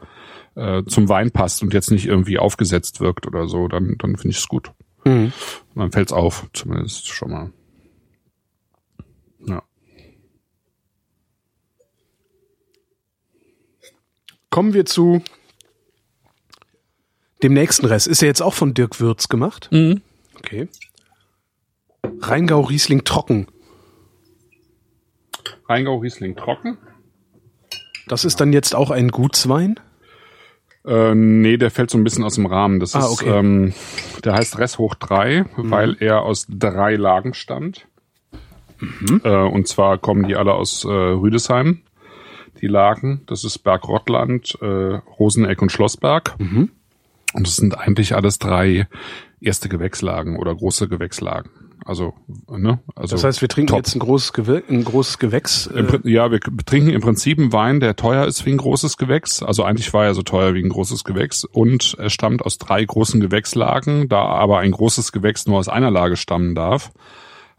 äh, zum Wein passt und jetzt nicht irgendwie aufgesetzt wirkt oder so, dann, dann finde ich es gut. Mhm. Und dann fällt's auf, zumindest schon mal. Ja. Kommen wir zu dem nächsten Rest. Ist ja jetzt auch von Dirk Würz gemacht. Mhm. Okay. Rheingau Riesling trocken. Rheingau Riesling trocken? Das ist dann jetzt auch ein Gutswein. Äh, nee, der fällt so ein bisschen aus dem Rahmen. Das Ah, ist, okay. ähm, der heißt Ress hoch drei, weil er aus drei Lagen stammt. Äh, und zwar kommen die alle aus äh, Rüdesheim. Die Lagen, das ist Bergrottland, äh, Roseneck und Schlossberg. Und das sind eigentlich alles drei erste Gewächslagen oder große Gewächslagen. Also, ne? Also Das heißt, wir trinken top. jetzt ein großes, Gewir ein großes Gewächs. Im Äh, Prin- ja, wir trinken im Prinzip einen Wein, der teuer ist wie ein großes Gewächs. Also eigentlich war er so teuer wie ein großes Gewächs und er stammt aus drei großen Gewächslagen. Da aber ein großes Gewächs nur aus einer Lage stammen darf,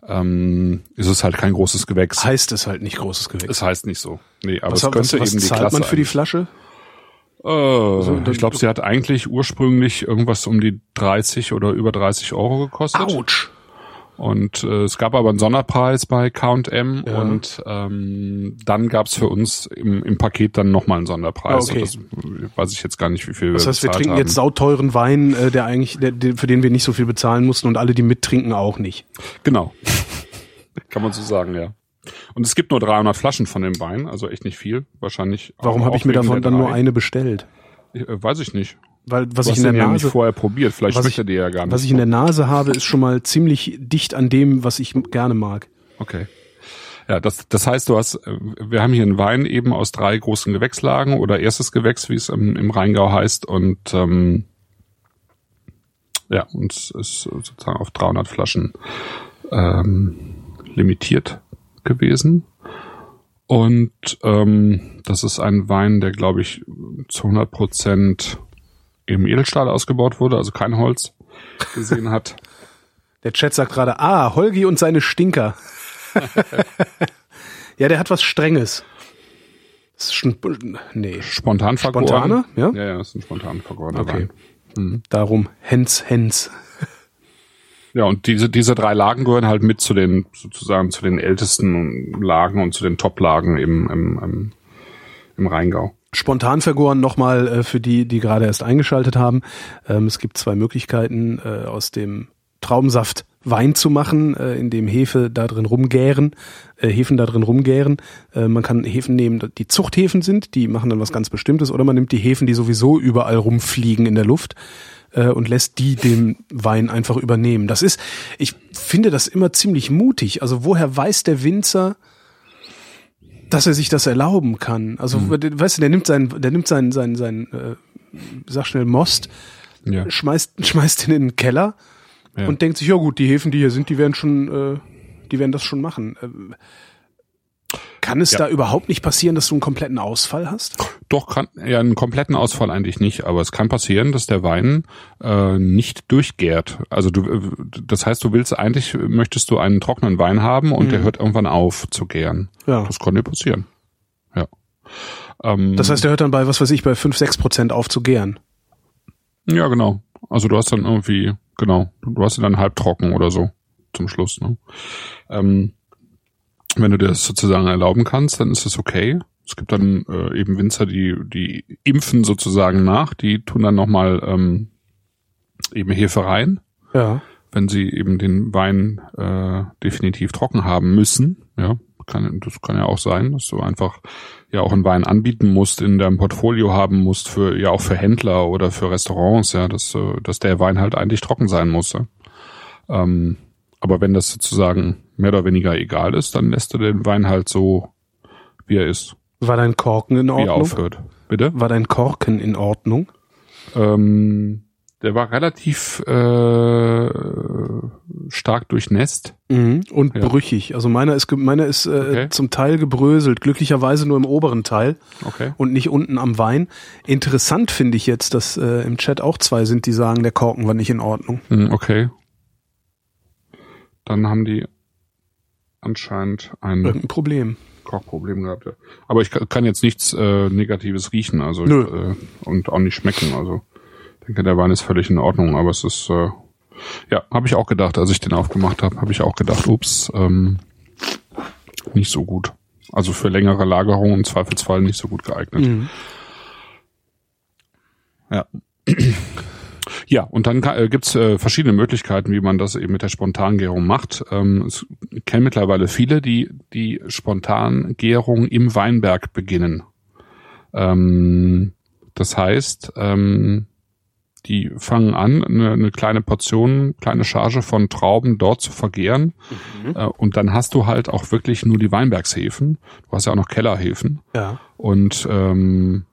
ähm, ist es halt kein großes Gewächs. heißt es halt nicht großes Gewächs. Es heißt nicht so. Nee, aber was, es könnte was, was eben die Klasse man für die Flasche? Äh, ich glaube, sie hat eigentlich ursprünglich irgendwas um die 30 oder über 30 Euro gekostet. Autsch. Und äh, es gab aber einen Sonderpreis bei K&M Ja. und ähm, dann gab's für uns im, im Paket dann nochmal einen Sonderpreis. Okay. Das weiß ich jetzt gar nicht, wie viel Das heißt, wir trinken haben. jetzt sauteuren Wein, äh, der eigentlich, der, der, für den wir nicht so viel bezahlen mussten und alle, die mittrinken, auch nicht. Genau. (laughs) Kann man so sagen, ja. Und es gibt nur 300 Flaschen von dem Wein, also echt nicht viel. Wahrscheinlich. Warum habe ich mir davon dann nur eine bestellt? Äh, Weiß ich nicht. Weil was Du ich in der den ja Nase, vorher probiert. Vielleicht was schmeckt ich- ja gar nicht. was ich in der Nase habe, ist schon mal ziemlich dicht an dem, was ich gerne mag. Okay. Ja, das, das heißt, du hast, äh, wir haben hier einen Wein eben aus drei großen Gewächslagen oder erstes Gewächs, wie es im, im Rheingau heißt und ähm, ja, und es ist sozusagen auf 300 Flaschen ähm, limitiert gewesen. Und ähm, das ist ein Wein, der, glaube ich, zu 100 Prozent im Edelstahl ausgebaut wurde, also kein Holz gesehen hat. (laughs) Der Chat sagt gerade, ah, Holgi und seine Stinker. (laughs) ja, der hat was Strenges. Das ist nee, Spontan. Spontaner? Ja? Ja, ja, das ist ein spontan vergorener Okay. Wein. darum Hens, Hens. Ja, und diese, diese drei Lagen gehören halt mit zu den, sozusagen zu den ältesten Lagen und zu den Top-Lagen im, im, im, im Rheingau. Spontan vergoren nochmal äh, für die, die gerade erst eingeschaltet haben. Ähm, es gibt zwei Möglichkeiten, äh, aus dem Traubensaft Wein zu machen, äh, in dem Hefe da drin rumgären, äh, Hefen da drin rumgären. Äh, man kann Hefen nehmen, die Zuchthefen sind, die machen dann was ganz Bestimmtes, oder man nimmt die Hefen, die sowieso überall rumfliegen in der Luft äh, und lässt die den Wein einfach übernehmen. Das ist, ich finde das immer ziemlich mutig. Also woher weiß der Winzer, dass er sich das erlauben kann? Also Mhm. weißt du, der nimmt sein, der nimmt sein, sein, sein, äh, sag schnell Most, Ja. schmeißt, (laughs) schmeißt ihn in den Keller Ja. und denkt sich, ja gut, die Häfen, die hier sind, die werden schon, äh, die werden das schon machen. Ähm, kann es Ja. da überhaupt nicht passieren, dass du einen kompletten Ausfall hast? Doch, kann, ja, einen kompletten Ausfall eigentlich nicht, aber es kann passieren, dass der Wein äh, nicht durchgärt. Also du, äh, das heißt, du willst eigentlich, möchtest du einen trockenen Wein haben und der hört irgendwann auf zu gären. Ja. Das kann dir passieren. Ja. Ähm, Das heißt, der hört dann bei, was weiß ich, bei 5, 6 Prozent auf zu gären. Ja, genau. Also du hast dann irgendwie, genau, du hast ihn dann halbtrocken oder so zum Schluss. Ne? Ähm, wenn du dir das sozusagen erlauben kannst, dann ist es okay. Es gibt dann äh, eben Winzer, die die impfen sozusagen nach, die tun dann nochmal ähm, eben Hefe rein, Ja. wenn sie eben den Wein äh, definitiv trocken haben müssen. Ja, kann, das kann ja auch sein, dass du einfach ja auch einen Wein anbieten musst, in deinem Portfolio haben musst für ja auch für Händler oder für Restaurants, ja, dass äh, dass der Wein halt eigentlich trocken sein muss. Ja? Ähm, aber wenn das sozusagen mehr oder weniger egal ist, dann lässt du den Wein halt so, wie er ist, War dein Korken in wie er Ordnung? aufhört. Bitte? War dein Korken in Ordnung? Ähm, der war relativ äh, stark durchnässt. Mhm. Und Ja. brüchig. Also meiner ist, meiner ist äh, Okay. zum Teil gebröselt. Glücklicherweise nur im oberen Teil Okay. und nicht unten am Wein. Interessant finde ich jetzt, dass äh, im Chat auch zwei sind, die sagen, der Korken war nicht in Ordnung. Hm, Okay. Dann haben die anscheinend ein Irgendein Problem. Kochproblem gehabt. Ja. Aber ich ka- kann jetzt nichts äh, Negatives riechen, also Nö. äh, und auch nicht schmecken. Also ich denke, der Wein ist völlig in Ordnung, aber es ist äh, ja, habe ich auch gedacht, als ich den aufgemacht habe, habe ich auch gedacht, ups, ähm, nicht so gut. Also für längere Lagerung im Zweifelsfall nicht so gut geeignet. Mhm. Ja. Ja, und dann äh, gibt's äh, verschiedene Möglichkeiten, wie man das eben mit der Spontangärung macht. Ähm, es kennen mittlerweile viele, die die Spontangärung im Weinberg beginnen. Ähm, das heißt, ähm, die fangen an, eine, eine kleine Portion, kleine Charge von Trauben dort zu vergären. Äh, und dann hast du halt auch wirklich nur die Weinbergshäfen. Du hast ja auch noch Kellerhäfen. Ja. Und ähm,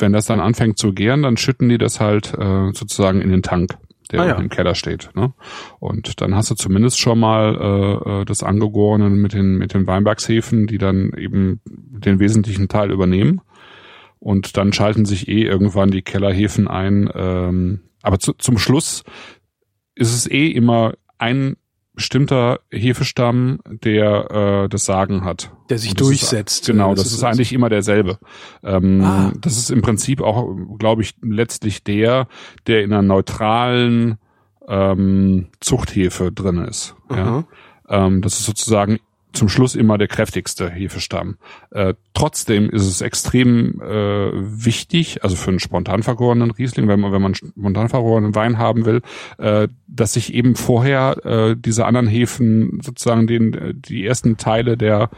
wenn das dann anfängt zu gären, dann schütten die das halt äh, sozusagen in den Tank, der Ah, ja. im Keller steht. Ne? Und dann hast du zumindest schon mal äh, äh, das Angegorene mit den mit den Weinbergshäfen, die dann eben den wesentlichen Teil übernehmen. Und dann schalten sich eh irgendwann die Kellerhäfen ein. Ähm, aber zu, zum Schluss ist es eh immer ein bestimmter Hefestamm, der äh, das Sagen hat. Der sich durchsetzt. Ist, genau, Das das, ist ist, eigentlich immer derselbe. Ähm, Ah. Das ist im Prinzip auch, glaube ich, letztlich der, der in einer neutralen ähm, Zuchthefe drin ist. Ja? Ähm, das ist sozusagen zum Schluss immer der kräftigste Hefestamm. Äh, trotzdem ist es extrem äh, wichtig, also für einen spontan vergorenen Riesling, wenn man wenn man spontan vergorenen Wein haben will, äh, dass sich eben vorher äh, diese anderen Hefen sozusagen den die ersten Teile der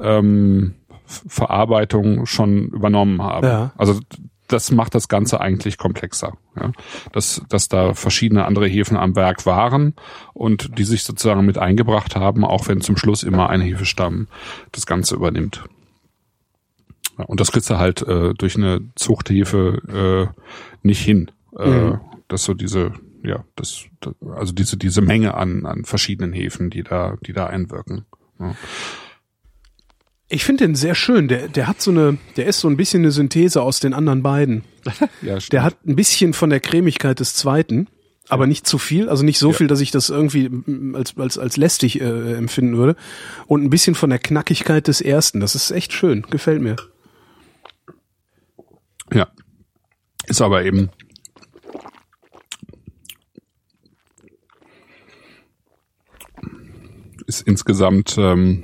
ähm, Verarbeitung schon übernommen haben. Ja. Also das macht das Ganze eigentlich komplexer. Ja? Dass, dass da verschiedene andere Häfen am Werk waren und die sich sozusagen mit eingebracht haben, auch wenn zum Schluss immer ein Hefestamm das Ganze übernimmt. Ja, und das kriegst du halt äh, durch eine Zuchthefe äh, nicht hin. Äh, Mhm. Dass so diese, ja, das, also diese, diese Menge an, an verschiedenen Hefen, die da, die da einwirken. Ja. Ich finde den sehr schön. Der, der hat so eine, der ist so ein bisschen eine Synthese aus den anderen beiden. (laughs) Ja, Der hat ein bisschen von der Cremigkeit des zweiten, aber nicht zu viel, also nicht so Ja. viel, dass ich das irgendwie als, als, als lästig äh, empfinden würde. Und ein bisschen von der Knackigkeit des ersten. Das ist echt schön, gefällt mir. Ja. Ist aber eben. ist insgesamt ähm,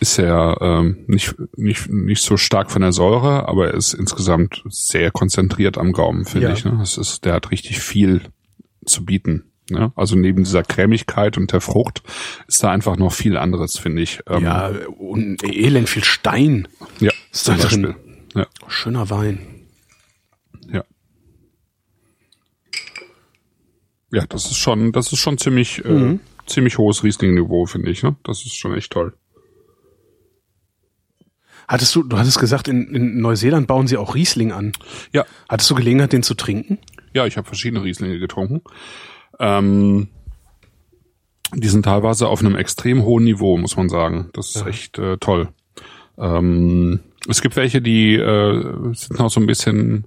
ist er ähm, nicht, nicht, nicht so stark von der Säure, aber er ist insgesamt sehr konzentriert am Gaumen, finde Ja. ich. Ne? Das ist, der hat richtig viel zu bieten. Ne? Also neben dieser Cremigkeit und der Frucht ist da einfach noch viel anderes, finde ich. Ähm, Ja, und elend viel Stein. ja Ist da zum drin. Beispiel. Ja, Schöner Wein. ja. Ja, das ist schon, das ist schon ziemlich, äh, ziemlich hohes Riesling-Niveau, finde ich. Ne? Das ist schon echt toll. Hattest du, du hattest gesagt, in, in Neuseeland bauen sie auch Riesling an. Ja, Hattest du Gelegenheit, den zu trinken? Ja, ich habe verschiedene Rieslinge getrunken. Ähm, die sind teilweise auf einem extrem hohen Niveau, muss man sagen. Das ist echt äh, toll. Ähm, es gibt welche, die äh, sind noch so ein bisschen,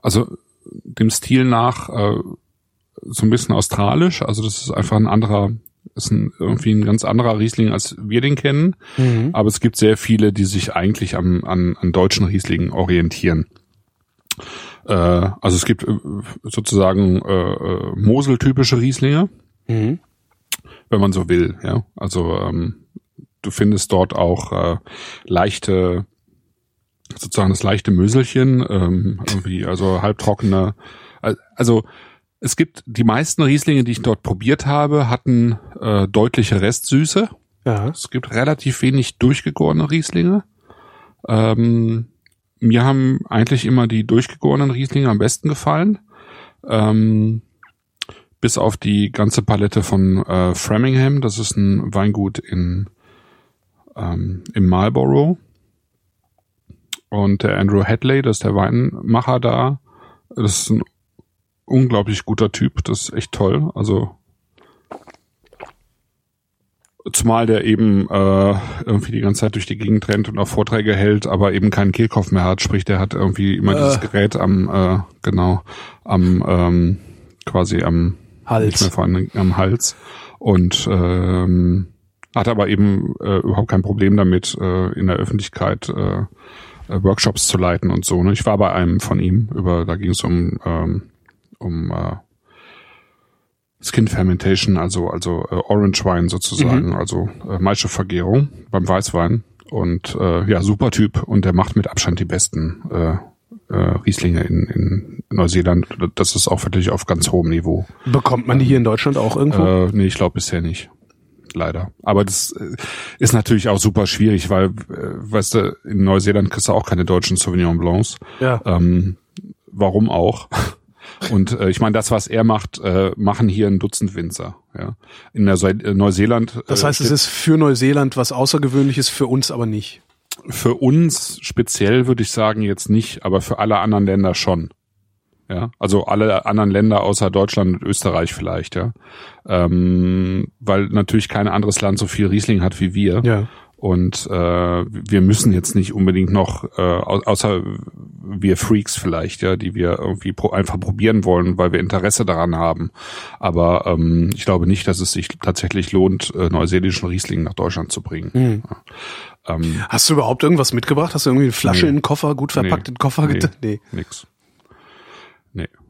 also dem Stil nach äh, so ein bisschen australisch. Also das ist einfach ein anderer, ist ein, irgendwie ein ganz anderer Riesling, als wir den kennen. Aber es gibt sehr viele, die sich eigentlich am, an, an deutschen Rieslingen orientieren. Äh, also es gibt äh, sozusagen äh, äh, Mosel-typische Rieslinge, Mhm. wenn man so will. Ja, also ähm, du findest dort auch äh, leichte, sozusagen das leichte Möselchen, ähm, irgendwie also halbtrockene. Al- Also es gibt die meisten Rieslinge, die ich dort probiert habe, hatten äh, deutliche Restsüße. Ja. Es gibt relativ wenig durchgegorene Rieslinge. Ähm, mir haben eigentlich immer die durchgegorenen Rieslinge am besten gefallen. Ähm, bis auf die ganze Palette von äh, Framingham. Das ist ein Weingut in ähm, im Marlborough. Und der Andrew Hadley, das ist der Weinmacher da. Das ist ein unglaublich guter Typ. Das ist echt toll. Also Zumal der eben äh, irgendwie die ganze Zeit durch die Gegend rennt und auch Vorträge hält, aber eben keinen Kehlkopf mehr hat. Sprich, der hat irgendwie immer dieses Gerät am, äh, genau, am ähm, quasi am Hals. nicht mehr vorhanden, am Hals und ähm, hat aber eben äh, überhaupt kein Problem damit, äh, in der Öffentlichkeit äh, äh, Workshops zu leiten und so. Ne? Ich war bei einem von ihm, über da ging es um ähm, um äh, Skin Fermentation, also also äh, Orange Wine sozusagen, also äh, Maischevergärung beim Weißwein und äh, ja super Typ und der macht mit Abstand die besten äh, äh, Rieslinge in, in Neuseeland. Das ist auch wirklich auf ganz hohem Niveau. Bekommt man die hier in Deutschland auch irgendwo? Äh, nee, ich glaube bisher nicht. Leider. Aber das äh, ist natürlich auch super schwierig, weil, äh, weißt du, in Neuseeland kriegst du auch keine deutschen Sauvignon Blancs. ja. Ähm, warum auch? Und äh, ich meine, das, was er macht, äh, machen hier ein Dutzend Winzer. Ja. In der äh, Neuseeland. Das äh, heißt, es ist für Neuseeland was Außergewöhnliches, für uns aber nicht. für uns speziell würde ich sagen jetzt nicht, aber für alle anderen Länder schon. Ja, also alle anderen Länder außer Deutschland und Österreich vielleicht, ja. Ähm, weil natürlich kein anderes Land so viel Riesling hat wie wir. Ja. Und äh, wir müssen jetzt nicht unbedingt noch, äh, au- außer wir Freaks vielleicht, ja, die wir irgendwie pro einfach probieren wollen, weil wir Interesse daran haben. Aber ähm, ich glaube nicht, dass es sich tatsächlich lohnt, äh, neuseeländischen Riesling nach Deutschland zu bringen. Mhm. Ja. Ähm, Hast du überhaupt irgendwas mitgebracht? Hast du irgendwie eine Flasche Nee. in den Koffer, gut verpackt in den Koffer nee? Nee. Nix.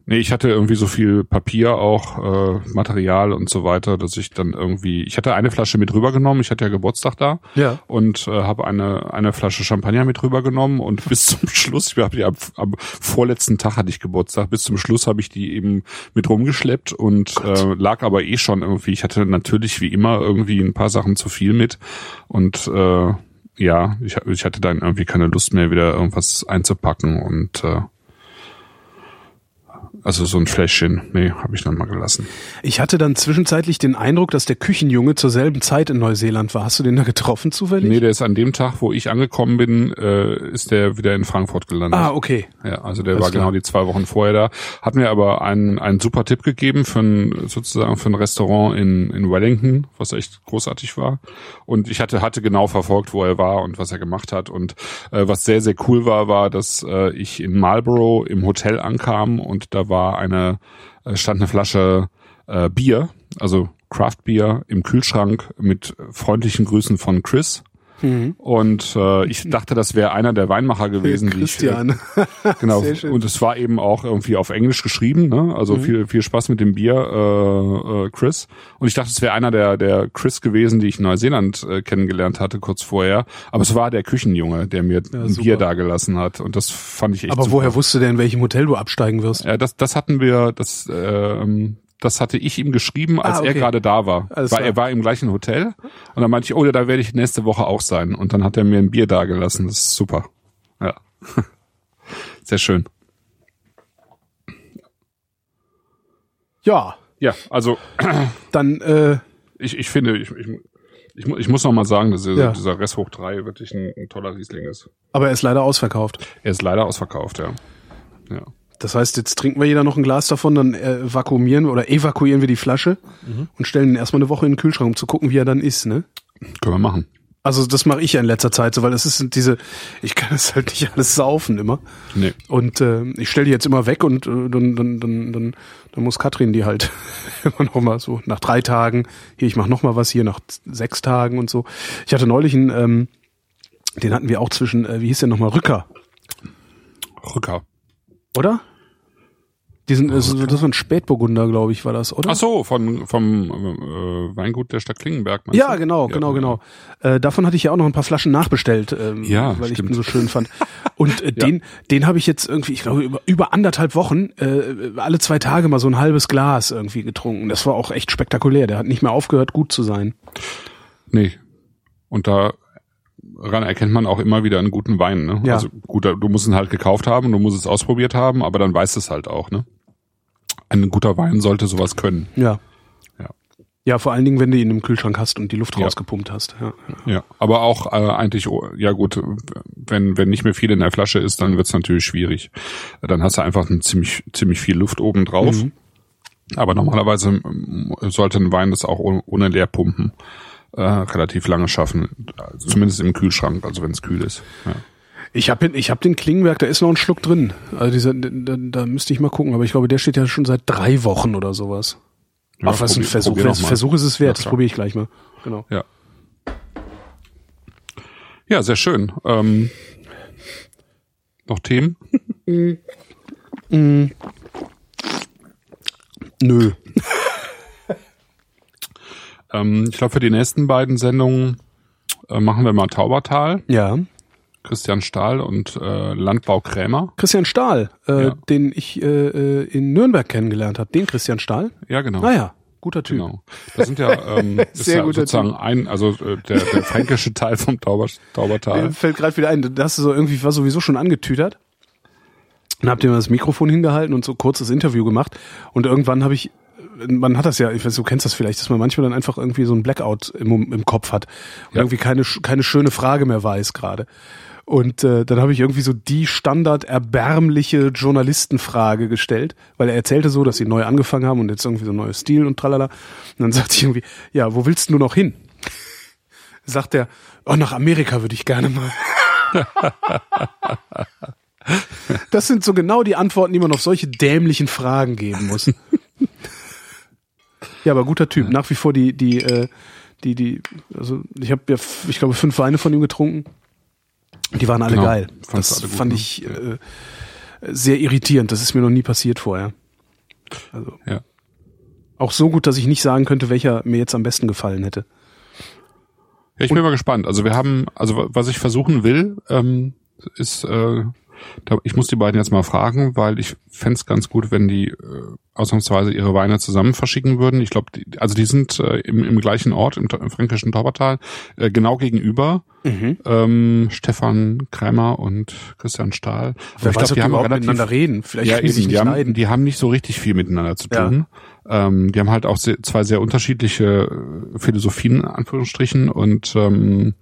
Nee. Ich hatte irgendwie so viel Papier auch, äh, Material und so weiter, dass ich dann irgendwie, ich hatte eine Flasche mit rübergenommen, ich hatte ja Geburtstag da Ja. und äh, habe eine eine Flasche Champagner mit rübergenommen und (laughs) bis zum Schluss, ich hab die am, am vorletzten Tag hatte ich Geburtstag, bis zum Schluss habe ich die eben mit rumgeschleppt und äh, lag aber eh schon irgendwie, ich hatte natürlich wie immer irgendwie ein paar Sachen zu viel mit und äh, ja, ich, ich hatte dann irgendwie keine Lust mehr, wieder irgendwas einzupacken und äh, also so ein Fläschchen, nee, habe ich dann mal gelassen. Ich hatte dann zwischenzeitlich den Eindruck, dass der Küchenjunge zur selben Zeit in Neuseeland war. Hast du den da getroffen zufällig? Nee, der ist an dem Tag, wo ich angekommen bin, äh, ist der wieder in Frankfurt gelandet. ah, okay. Ja, also der Alles war klar. genau die zwei Wochen vorher da. Hat mir aber einen, einen super Tipp gegeben für ein, sozusagen für ein Restaurant in, in Wellington, was echt großartig war. Und ich hatte, hatte genau verfolgt, wo er war und was er gemacht hat. Und äh, was sehr, sehr cool war, war, dass äh, ich in Marlborough im Hotel ankam und da war eine, äh, stand eine Flasche äh, Bier, also Craft Bier im Kühlschrank mit freundlichen Grüßen von Chris. Und äh, ich dachte, das wäre einer der Weinmacher gewesen, die ich, äh, Christian. Genau. (laughs) Sehr schön. Und es war eben auch irgendwie auf Englisch geschrieben, ne? Also viel, viel Spaß mit dem Bier, äh, äh, Chris. Und ich dachte, es wäre einer der, der Chris gewesen, die ich in Neuseeland äh, kennengelernt hatte, kurz vorher. Aber es war der Küchenjunge, der mir ein super. Bier dagelassen hat. Und das fand ich echt Aber super. woher wusste der, in welchem Hotel du absteigen wirst? Ja, das, das hatten wir, das, ähm, das hatte ich ihm geschrieben, als Ah, er okay. gerade da war. Alles weil klar. er war im gleichen Hotel. Und dann meinte ich, oh ja, da werde ich nächste Woche auch sein. Und dann hat er mir ein Bier dagelassen. Das ist super. Ja. (laughs) Sehr schön. Ja, Ja, also (clears throat) dann äh, ich, ich finde, ich, ich, ich, ich muss noch mal sagen, dass dieser, Ja. dieser Rest hoch 3 wirklich ein, ein toller Riesling ist. aber er ist leider ausverkauft. Er ist leider ausverkauft, ja. Ja. Das heißt, jetzt trinken wir jeder noch ein Glas davon, dann äh, vakuumieren oder evakuieren wir die Flasche Mhm. und stellen ihn erstmal eine Woche in den Kühlschrank, um zu gucken, wie er dann ist, ne? Können wir machen. Also das mache ich ja in letzter Zeit so, weil es ist diese, ich kann es halt nicht alles saufen immer. Nee. Und äh, ich stelle die jetzt immer weg und äh, dann, dann, dann, dann, dann muss Katrin die halt (laughs) immer noch mal so nach drei Tagen, hier, ich mache noch mal was, hier nach sechs Tagen und so. Ich hatte neulich einen, ähm, den hatten wir auch zwischen, äh, wie hieß der nochmal, Rücker, Rücker. oder? Diesen, äh, so- das war ein Spätburgunder, glaube ich, war das, oder? Ach so, von, vom äh, Weingut der Stadt Klingenberg. meinst Ja, du? genau, genau, genau. Äh, davon hatte ich ja auch noch ein paar Flaschen nachbestellt, ähm, Ja, weil ich stimmt. den so schön fand. (laughs) Und äh, den, den habe ich jetzt irgendwie, ich glaube, über, über anderthalb Wochen, äh, alle zwei Tage mal so ein halbes Glas irgendwie getrunken. Das war auch echt spektakulär. Der hat nicht mehr aufgehört, gut zu sein. Nee. Und daran erkennt man auch immer wieder einen guten Wein. Ne? Ja. Also gut, du musst ihn halt gekauft haben, du musst es ausprobiert haben, aber dann weißt es halt auch. Ne? Ein guter Wein sollte sowas können. Ja. Ja. Ja, vor allen Dingen, wenn du ihn im Kühlschrank hast und die Luft Ja. rausgepumpt hast. Ja. Ja, aber auch äh, eigentlich, oh, ja gut, wenn wenn nicht mehr viel in der Flasche ist, dann wird's natürlich schwierig. Dann hast du einfach ein ziemlich ziemlich viel Luft oben drauf. Aber normalerweise ähm, sollte ein Wein das auch ohne, ohne Leerpumpen äh, relativ lange schaffen, also zumindest im Kühlschrank, also wenn es kühl ist. Ja. Ich habe ich hab den Klingenberg, da ist noch ein Schluck drin. Also dieser, da, da müsste ich mal gucken, aber ich glaube, der steht ja schon seit drei Wochen oder sowas. Ja, Ach, was ein Versuch. noch mal. Versuch ist es wert, Ja, das probiere ich gleich mal. Genau. Ja. Ja, sehr schön. Ähm, noch Themen? (laughs) Nö. Ähm, ich glaube, für die nächsten beiden Sendungen äh, machen wir mal Taubertal, Ja. Christian Stahl und äh, Landbau Krämer. Christian Stahl, äh, Ja. den ich äh, äh, in Nürnberg kennengelernt habe. Den Christian Stahl? Ja, genau. Naja, guter Typ. Genau. Das sind ja, ähm, (laughs) ist Sehr ja sozusagen ein, also äh, der, der fränkische Teil vom Tauber, Mir Taubertal. fällt gerade wieder ein, das hast du so irgendwie war sowieso schon angetütert. Dann habt ihr mal das Mikrofon hingehalten und so kurzes Interview gemacht. Und irgendwann habe ich, man hat das ja, ich weiß, du kennst das vielleicht, dass man manchmal dann einfach irgendwie so ein Blackout im, im Kopf hat und Ja. irgendwie keine, keine schöne Frage mehr weiß gerade. Und äh, dann habe ich irgendwie so die standard erbärmliche Journalistenfrage gestellt, weil er erzählte so, dass sie neu angefangen haben und jetzt irgendwie so ein neues Stil und tralala. Und dann sagte ich irgendwie, ja, wo willst du noch hin? Sagt er, oh, nach Amerika würde ich gerne mal. (laughs) Das sind so genau die Antworten, die man auf solche dämlichen Fragen geben muss. (laughs) ja, aber guter Typ. Nach wie vor die, die, äh, die, die, also ich habe ja, ich glaube, fünf Weine von ihm getrunken. Die waren alle Genau. geil. Fandst Das alle gut, fand ne? ich äh, sehr irritierend. Das ist mir noch nie passiert vorher. Also Ja. auch so gut, dass ich nicht sagen könnte, welcher mir jetzt am besten gefallen hätte. Ja, ich bin mal gespannt. Also wir haben, also wa- was ich versuchen will, ähm, ist, äh, ich muss die beiden jetzt mal fragen, weil ich fänd's es ganz gut, wenn die äh, ausnahmsweise ihre Weine zusammen verschicken würden. Ich glaube, also die sind äh, im, im gleichen Ort, im, im fränkischen Taubertal, äh, genau gegenüber. Ähm, Stefan Krämer und Christian Stahl. Wer ich weiß, glaub, ob die überhaupt miteinander reden. Vielleicht ja, eben, die, haben, leiden. die haben nicht so richtig viel miteinander zu Ja. tun. Ähm, die haben halt auch sehr, zwei sehr unterschiedliche äh, Philosophien, in Anführungsstrichen. Und ähm,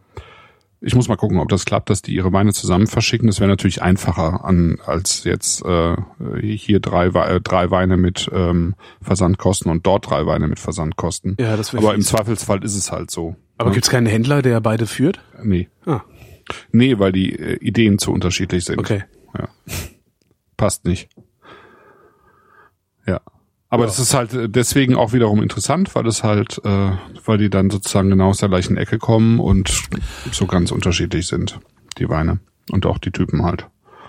ich muss mal gucken, ob das klappt, dass die ihre Weine zusammen verschicken. Das wäre natürlich einfacher an als jetzt äh, hier drei, äh, drei Weine mit ähm, Versandkosten und dort drei Weine mit Versandkosten. Ja, das Aber im. Zweifelsfall ist es halt so. Aber Ne? gibt's keinen Händler, der beide führt? Nee. Ah, Nee, weil die äh, Ideen zu unterschiedlich sind. okay. Ja. Passt nicht. Ja. Aber das ist halt deswegen auch wiederum interessant, weil es halt, äh, weil die dann sozusagen genau aus der gleichen Ecke kommen und so ganz unterschiedlich sind, die Weine. Und auch die Typen halt.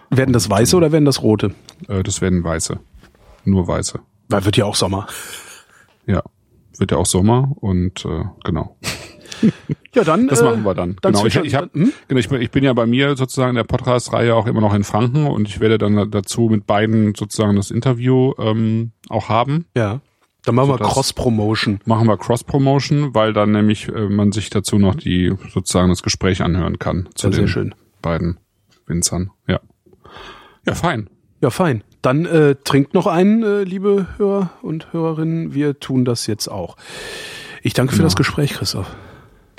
Werden das weiße oder werden das rote? Äh, das werden weiße. Nur weiße. Weil wird ja auch Sommer. Ja. Wird ja auch Sommer und äh, genau. (laughs) Ja, dann. Das äh, machen wir dann. dann genau. Ich, ich, hab, hm? genau ich, bin, ich bin ja bei mir sozusagen in der Podcast-Reihe auch immer noch in Franken und ich werde dann dazu mit beiden sozusagen das Interview ähm, auch haben. Ja. Dann machen wir Sodass- Cross-Promotion. Machen wir Cross-Promotion, weil dann nämlich äh, man sich dazu noch die sozusagen das Gespräch anhören kann zu Ja, sehr den schön. beiden Winzern. Ja. Ja, fein. Ja, fein. Dann äh, trinkt noch einen, äh, liebe Hörer und Hörerinnen. Wir tun das jetzt auch. Ich danke für Genau. das Gespräch, Christoph.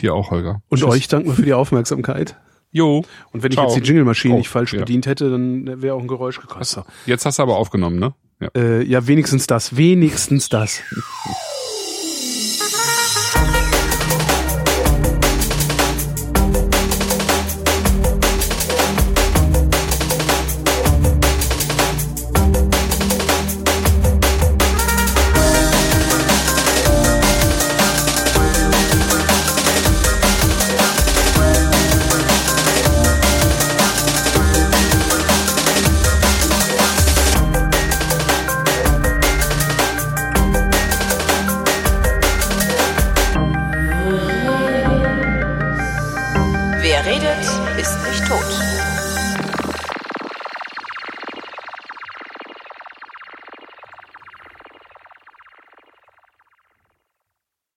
Dir auch, Holger. Und Tschüss. euch danken wir für die Aufmerksamkeit. (laughs) Jo. Und wenn ich Ciao. jetzt die Jingle-Maschine Oh, nicht falsch ja. bedient hätte, dann wäre auch ein Geräusch gekostet. Jetzt hast du aber aufgenommen, ne? Ja. Äh, ja, wenigstens das. Wenigstens das. (laughs)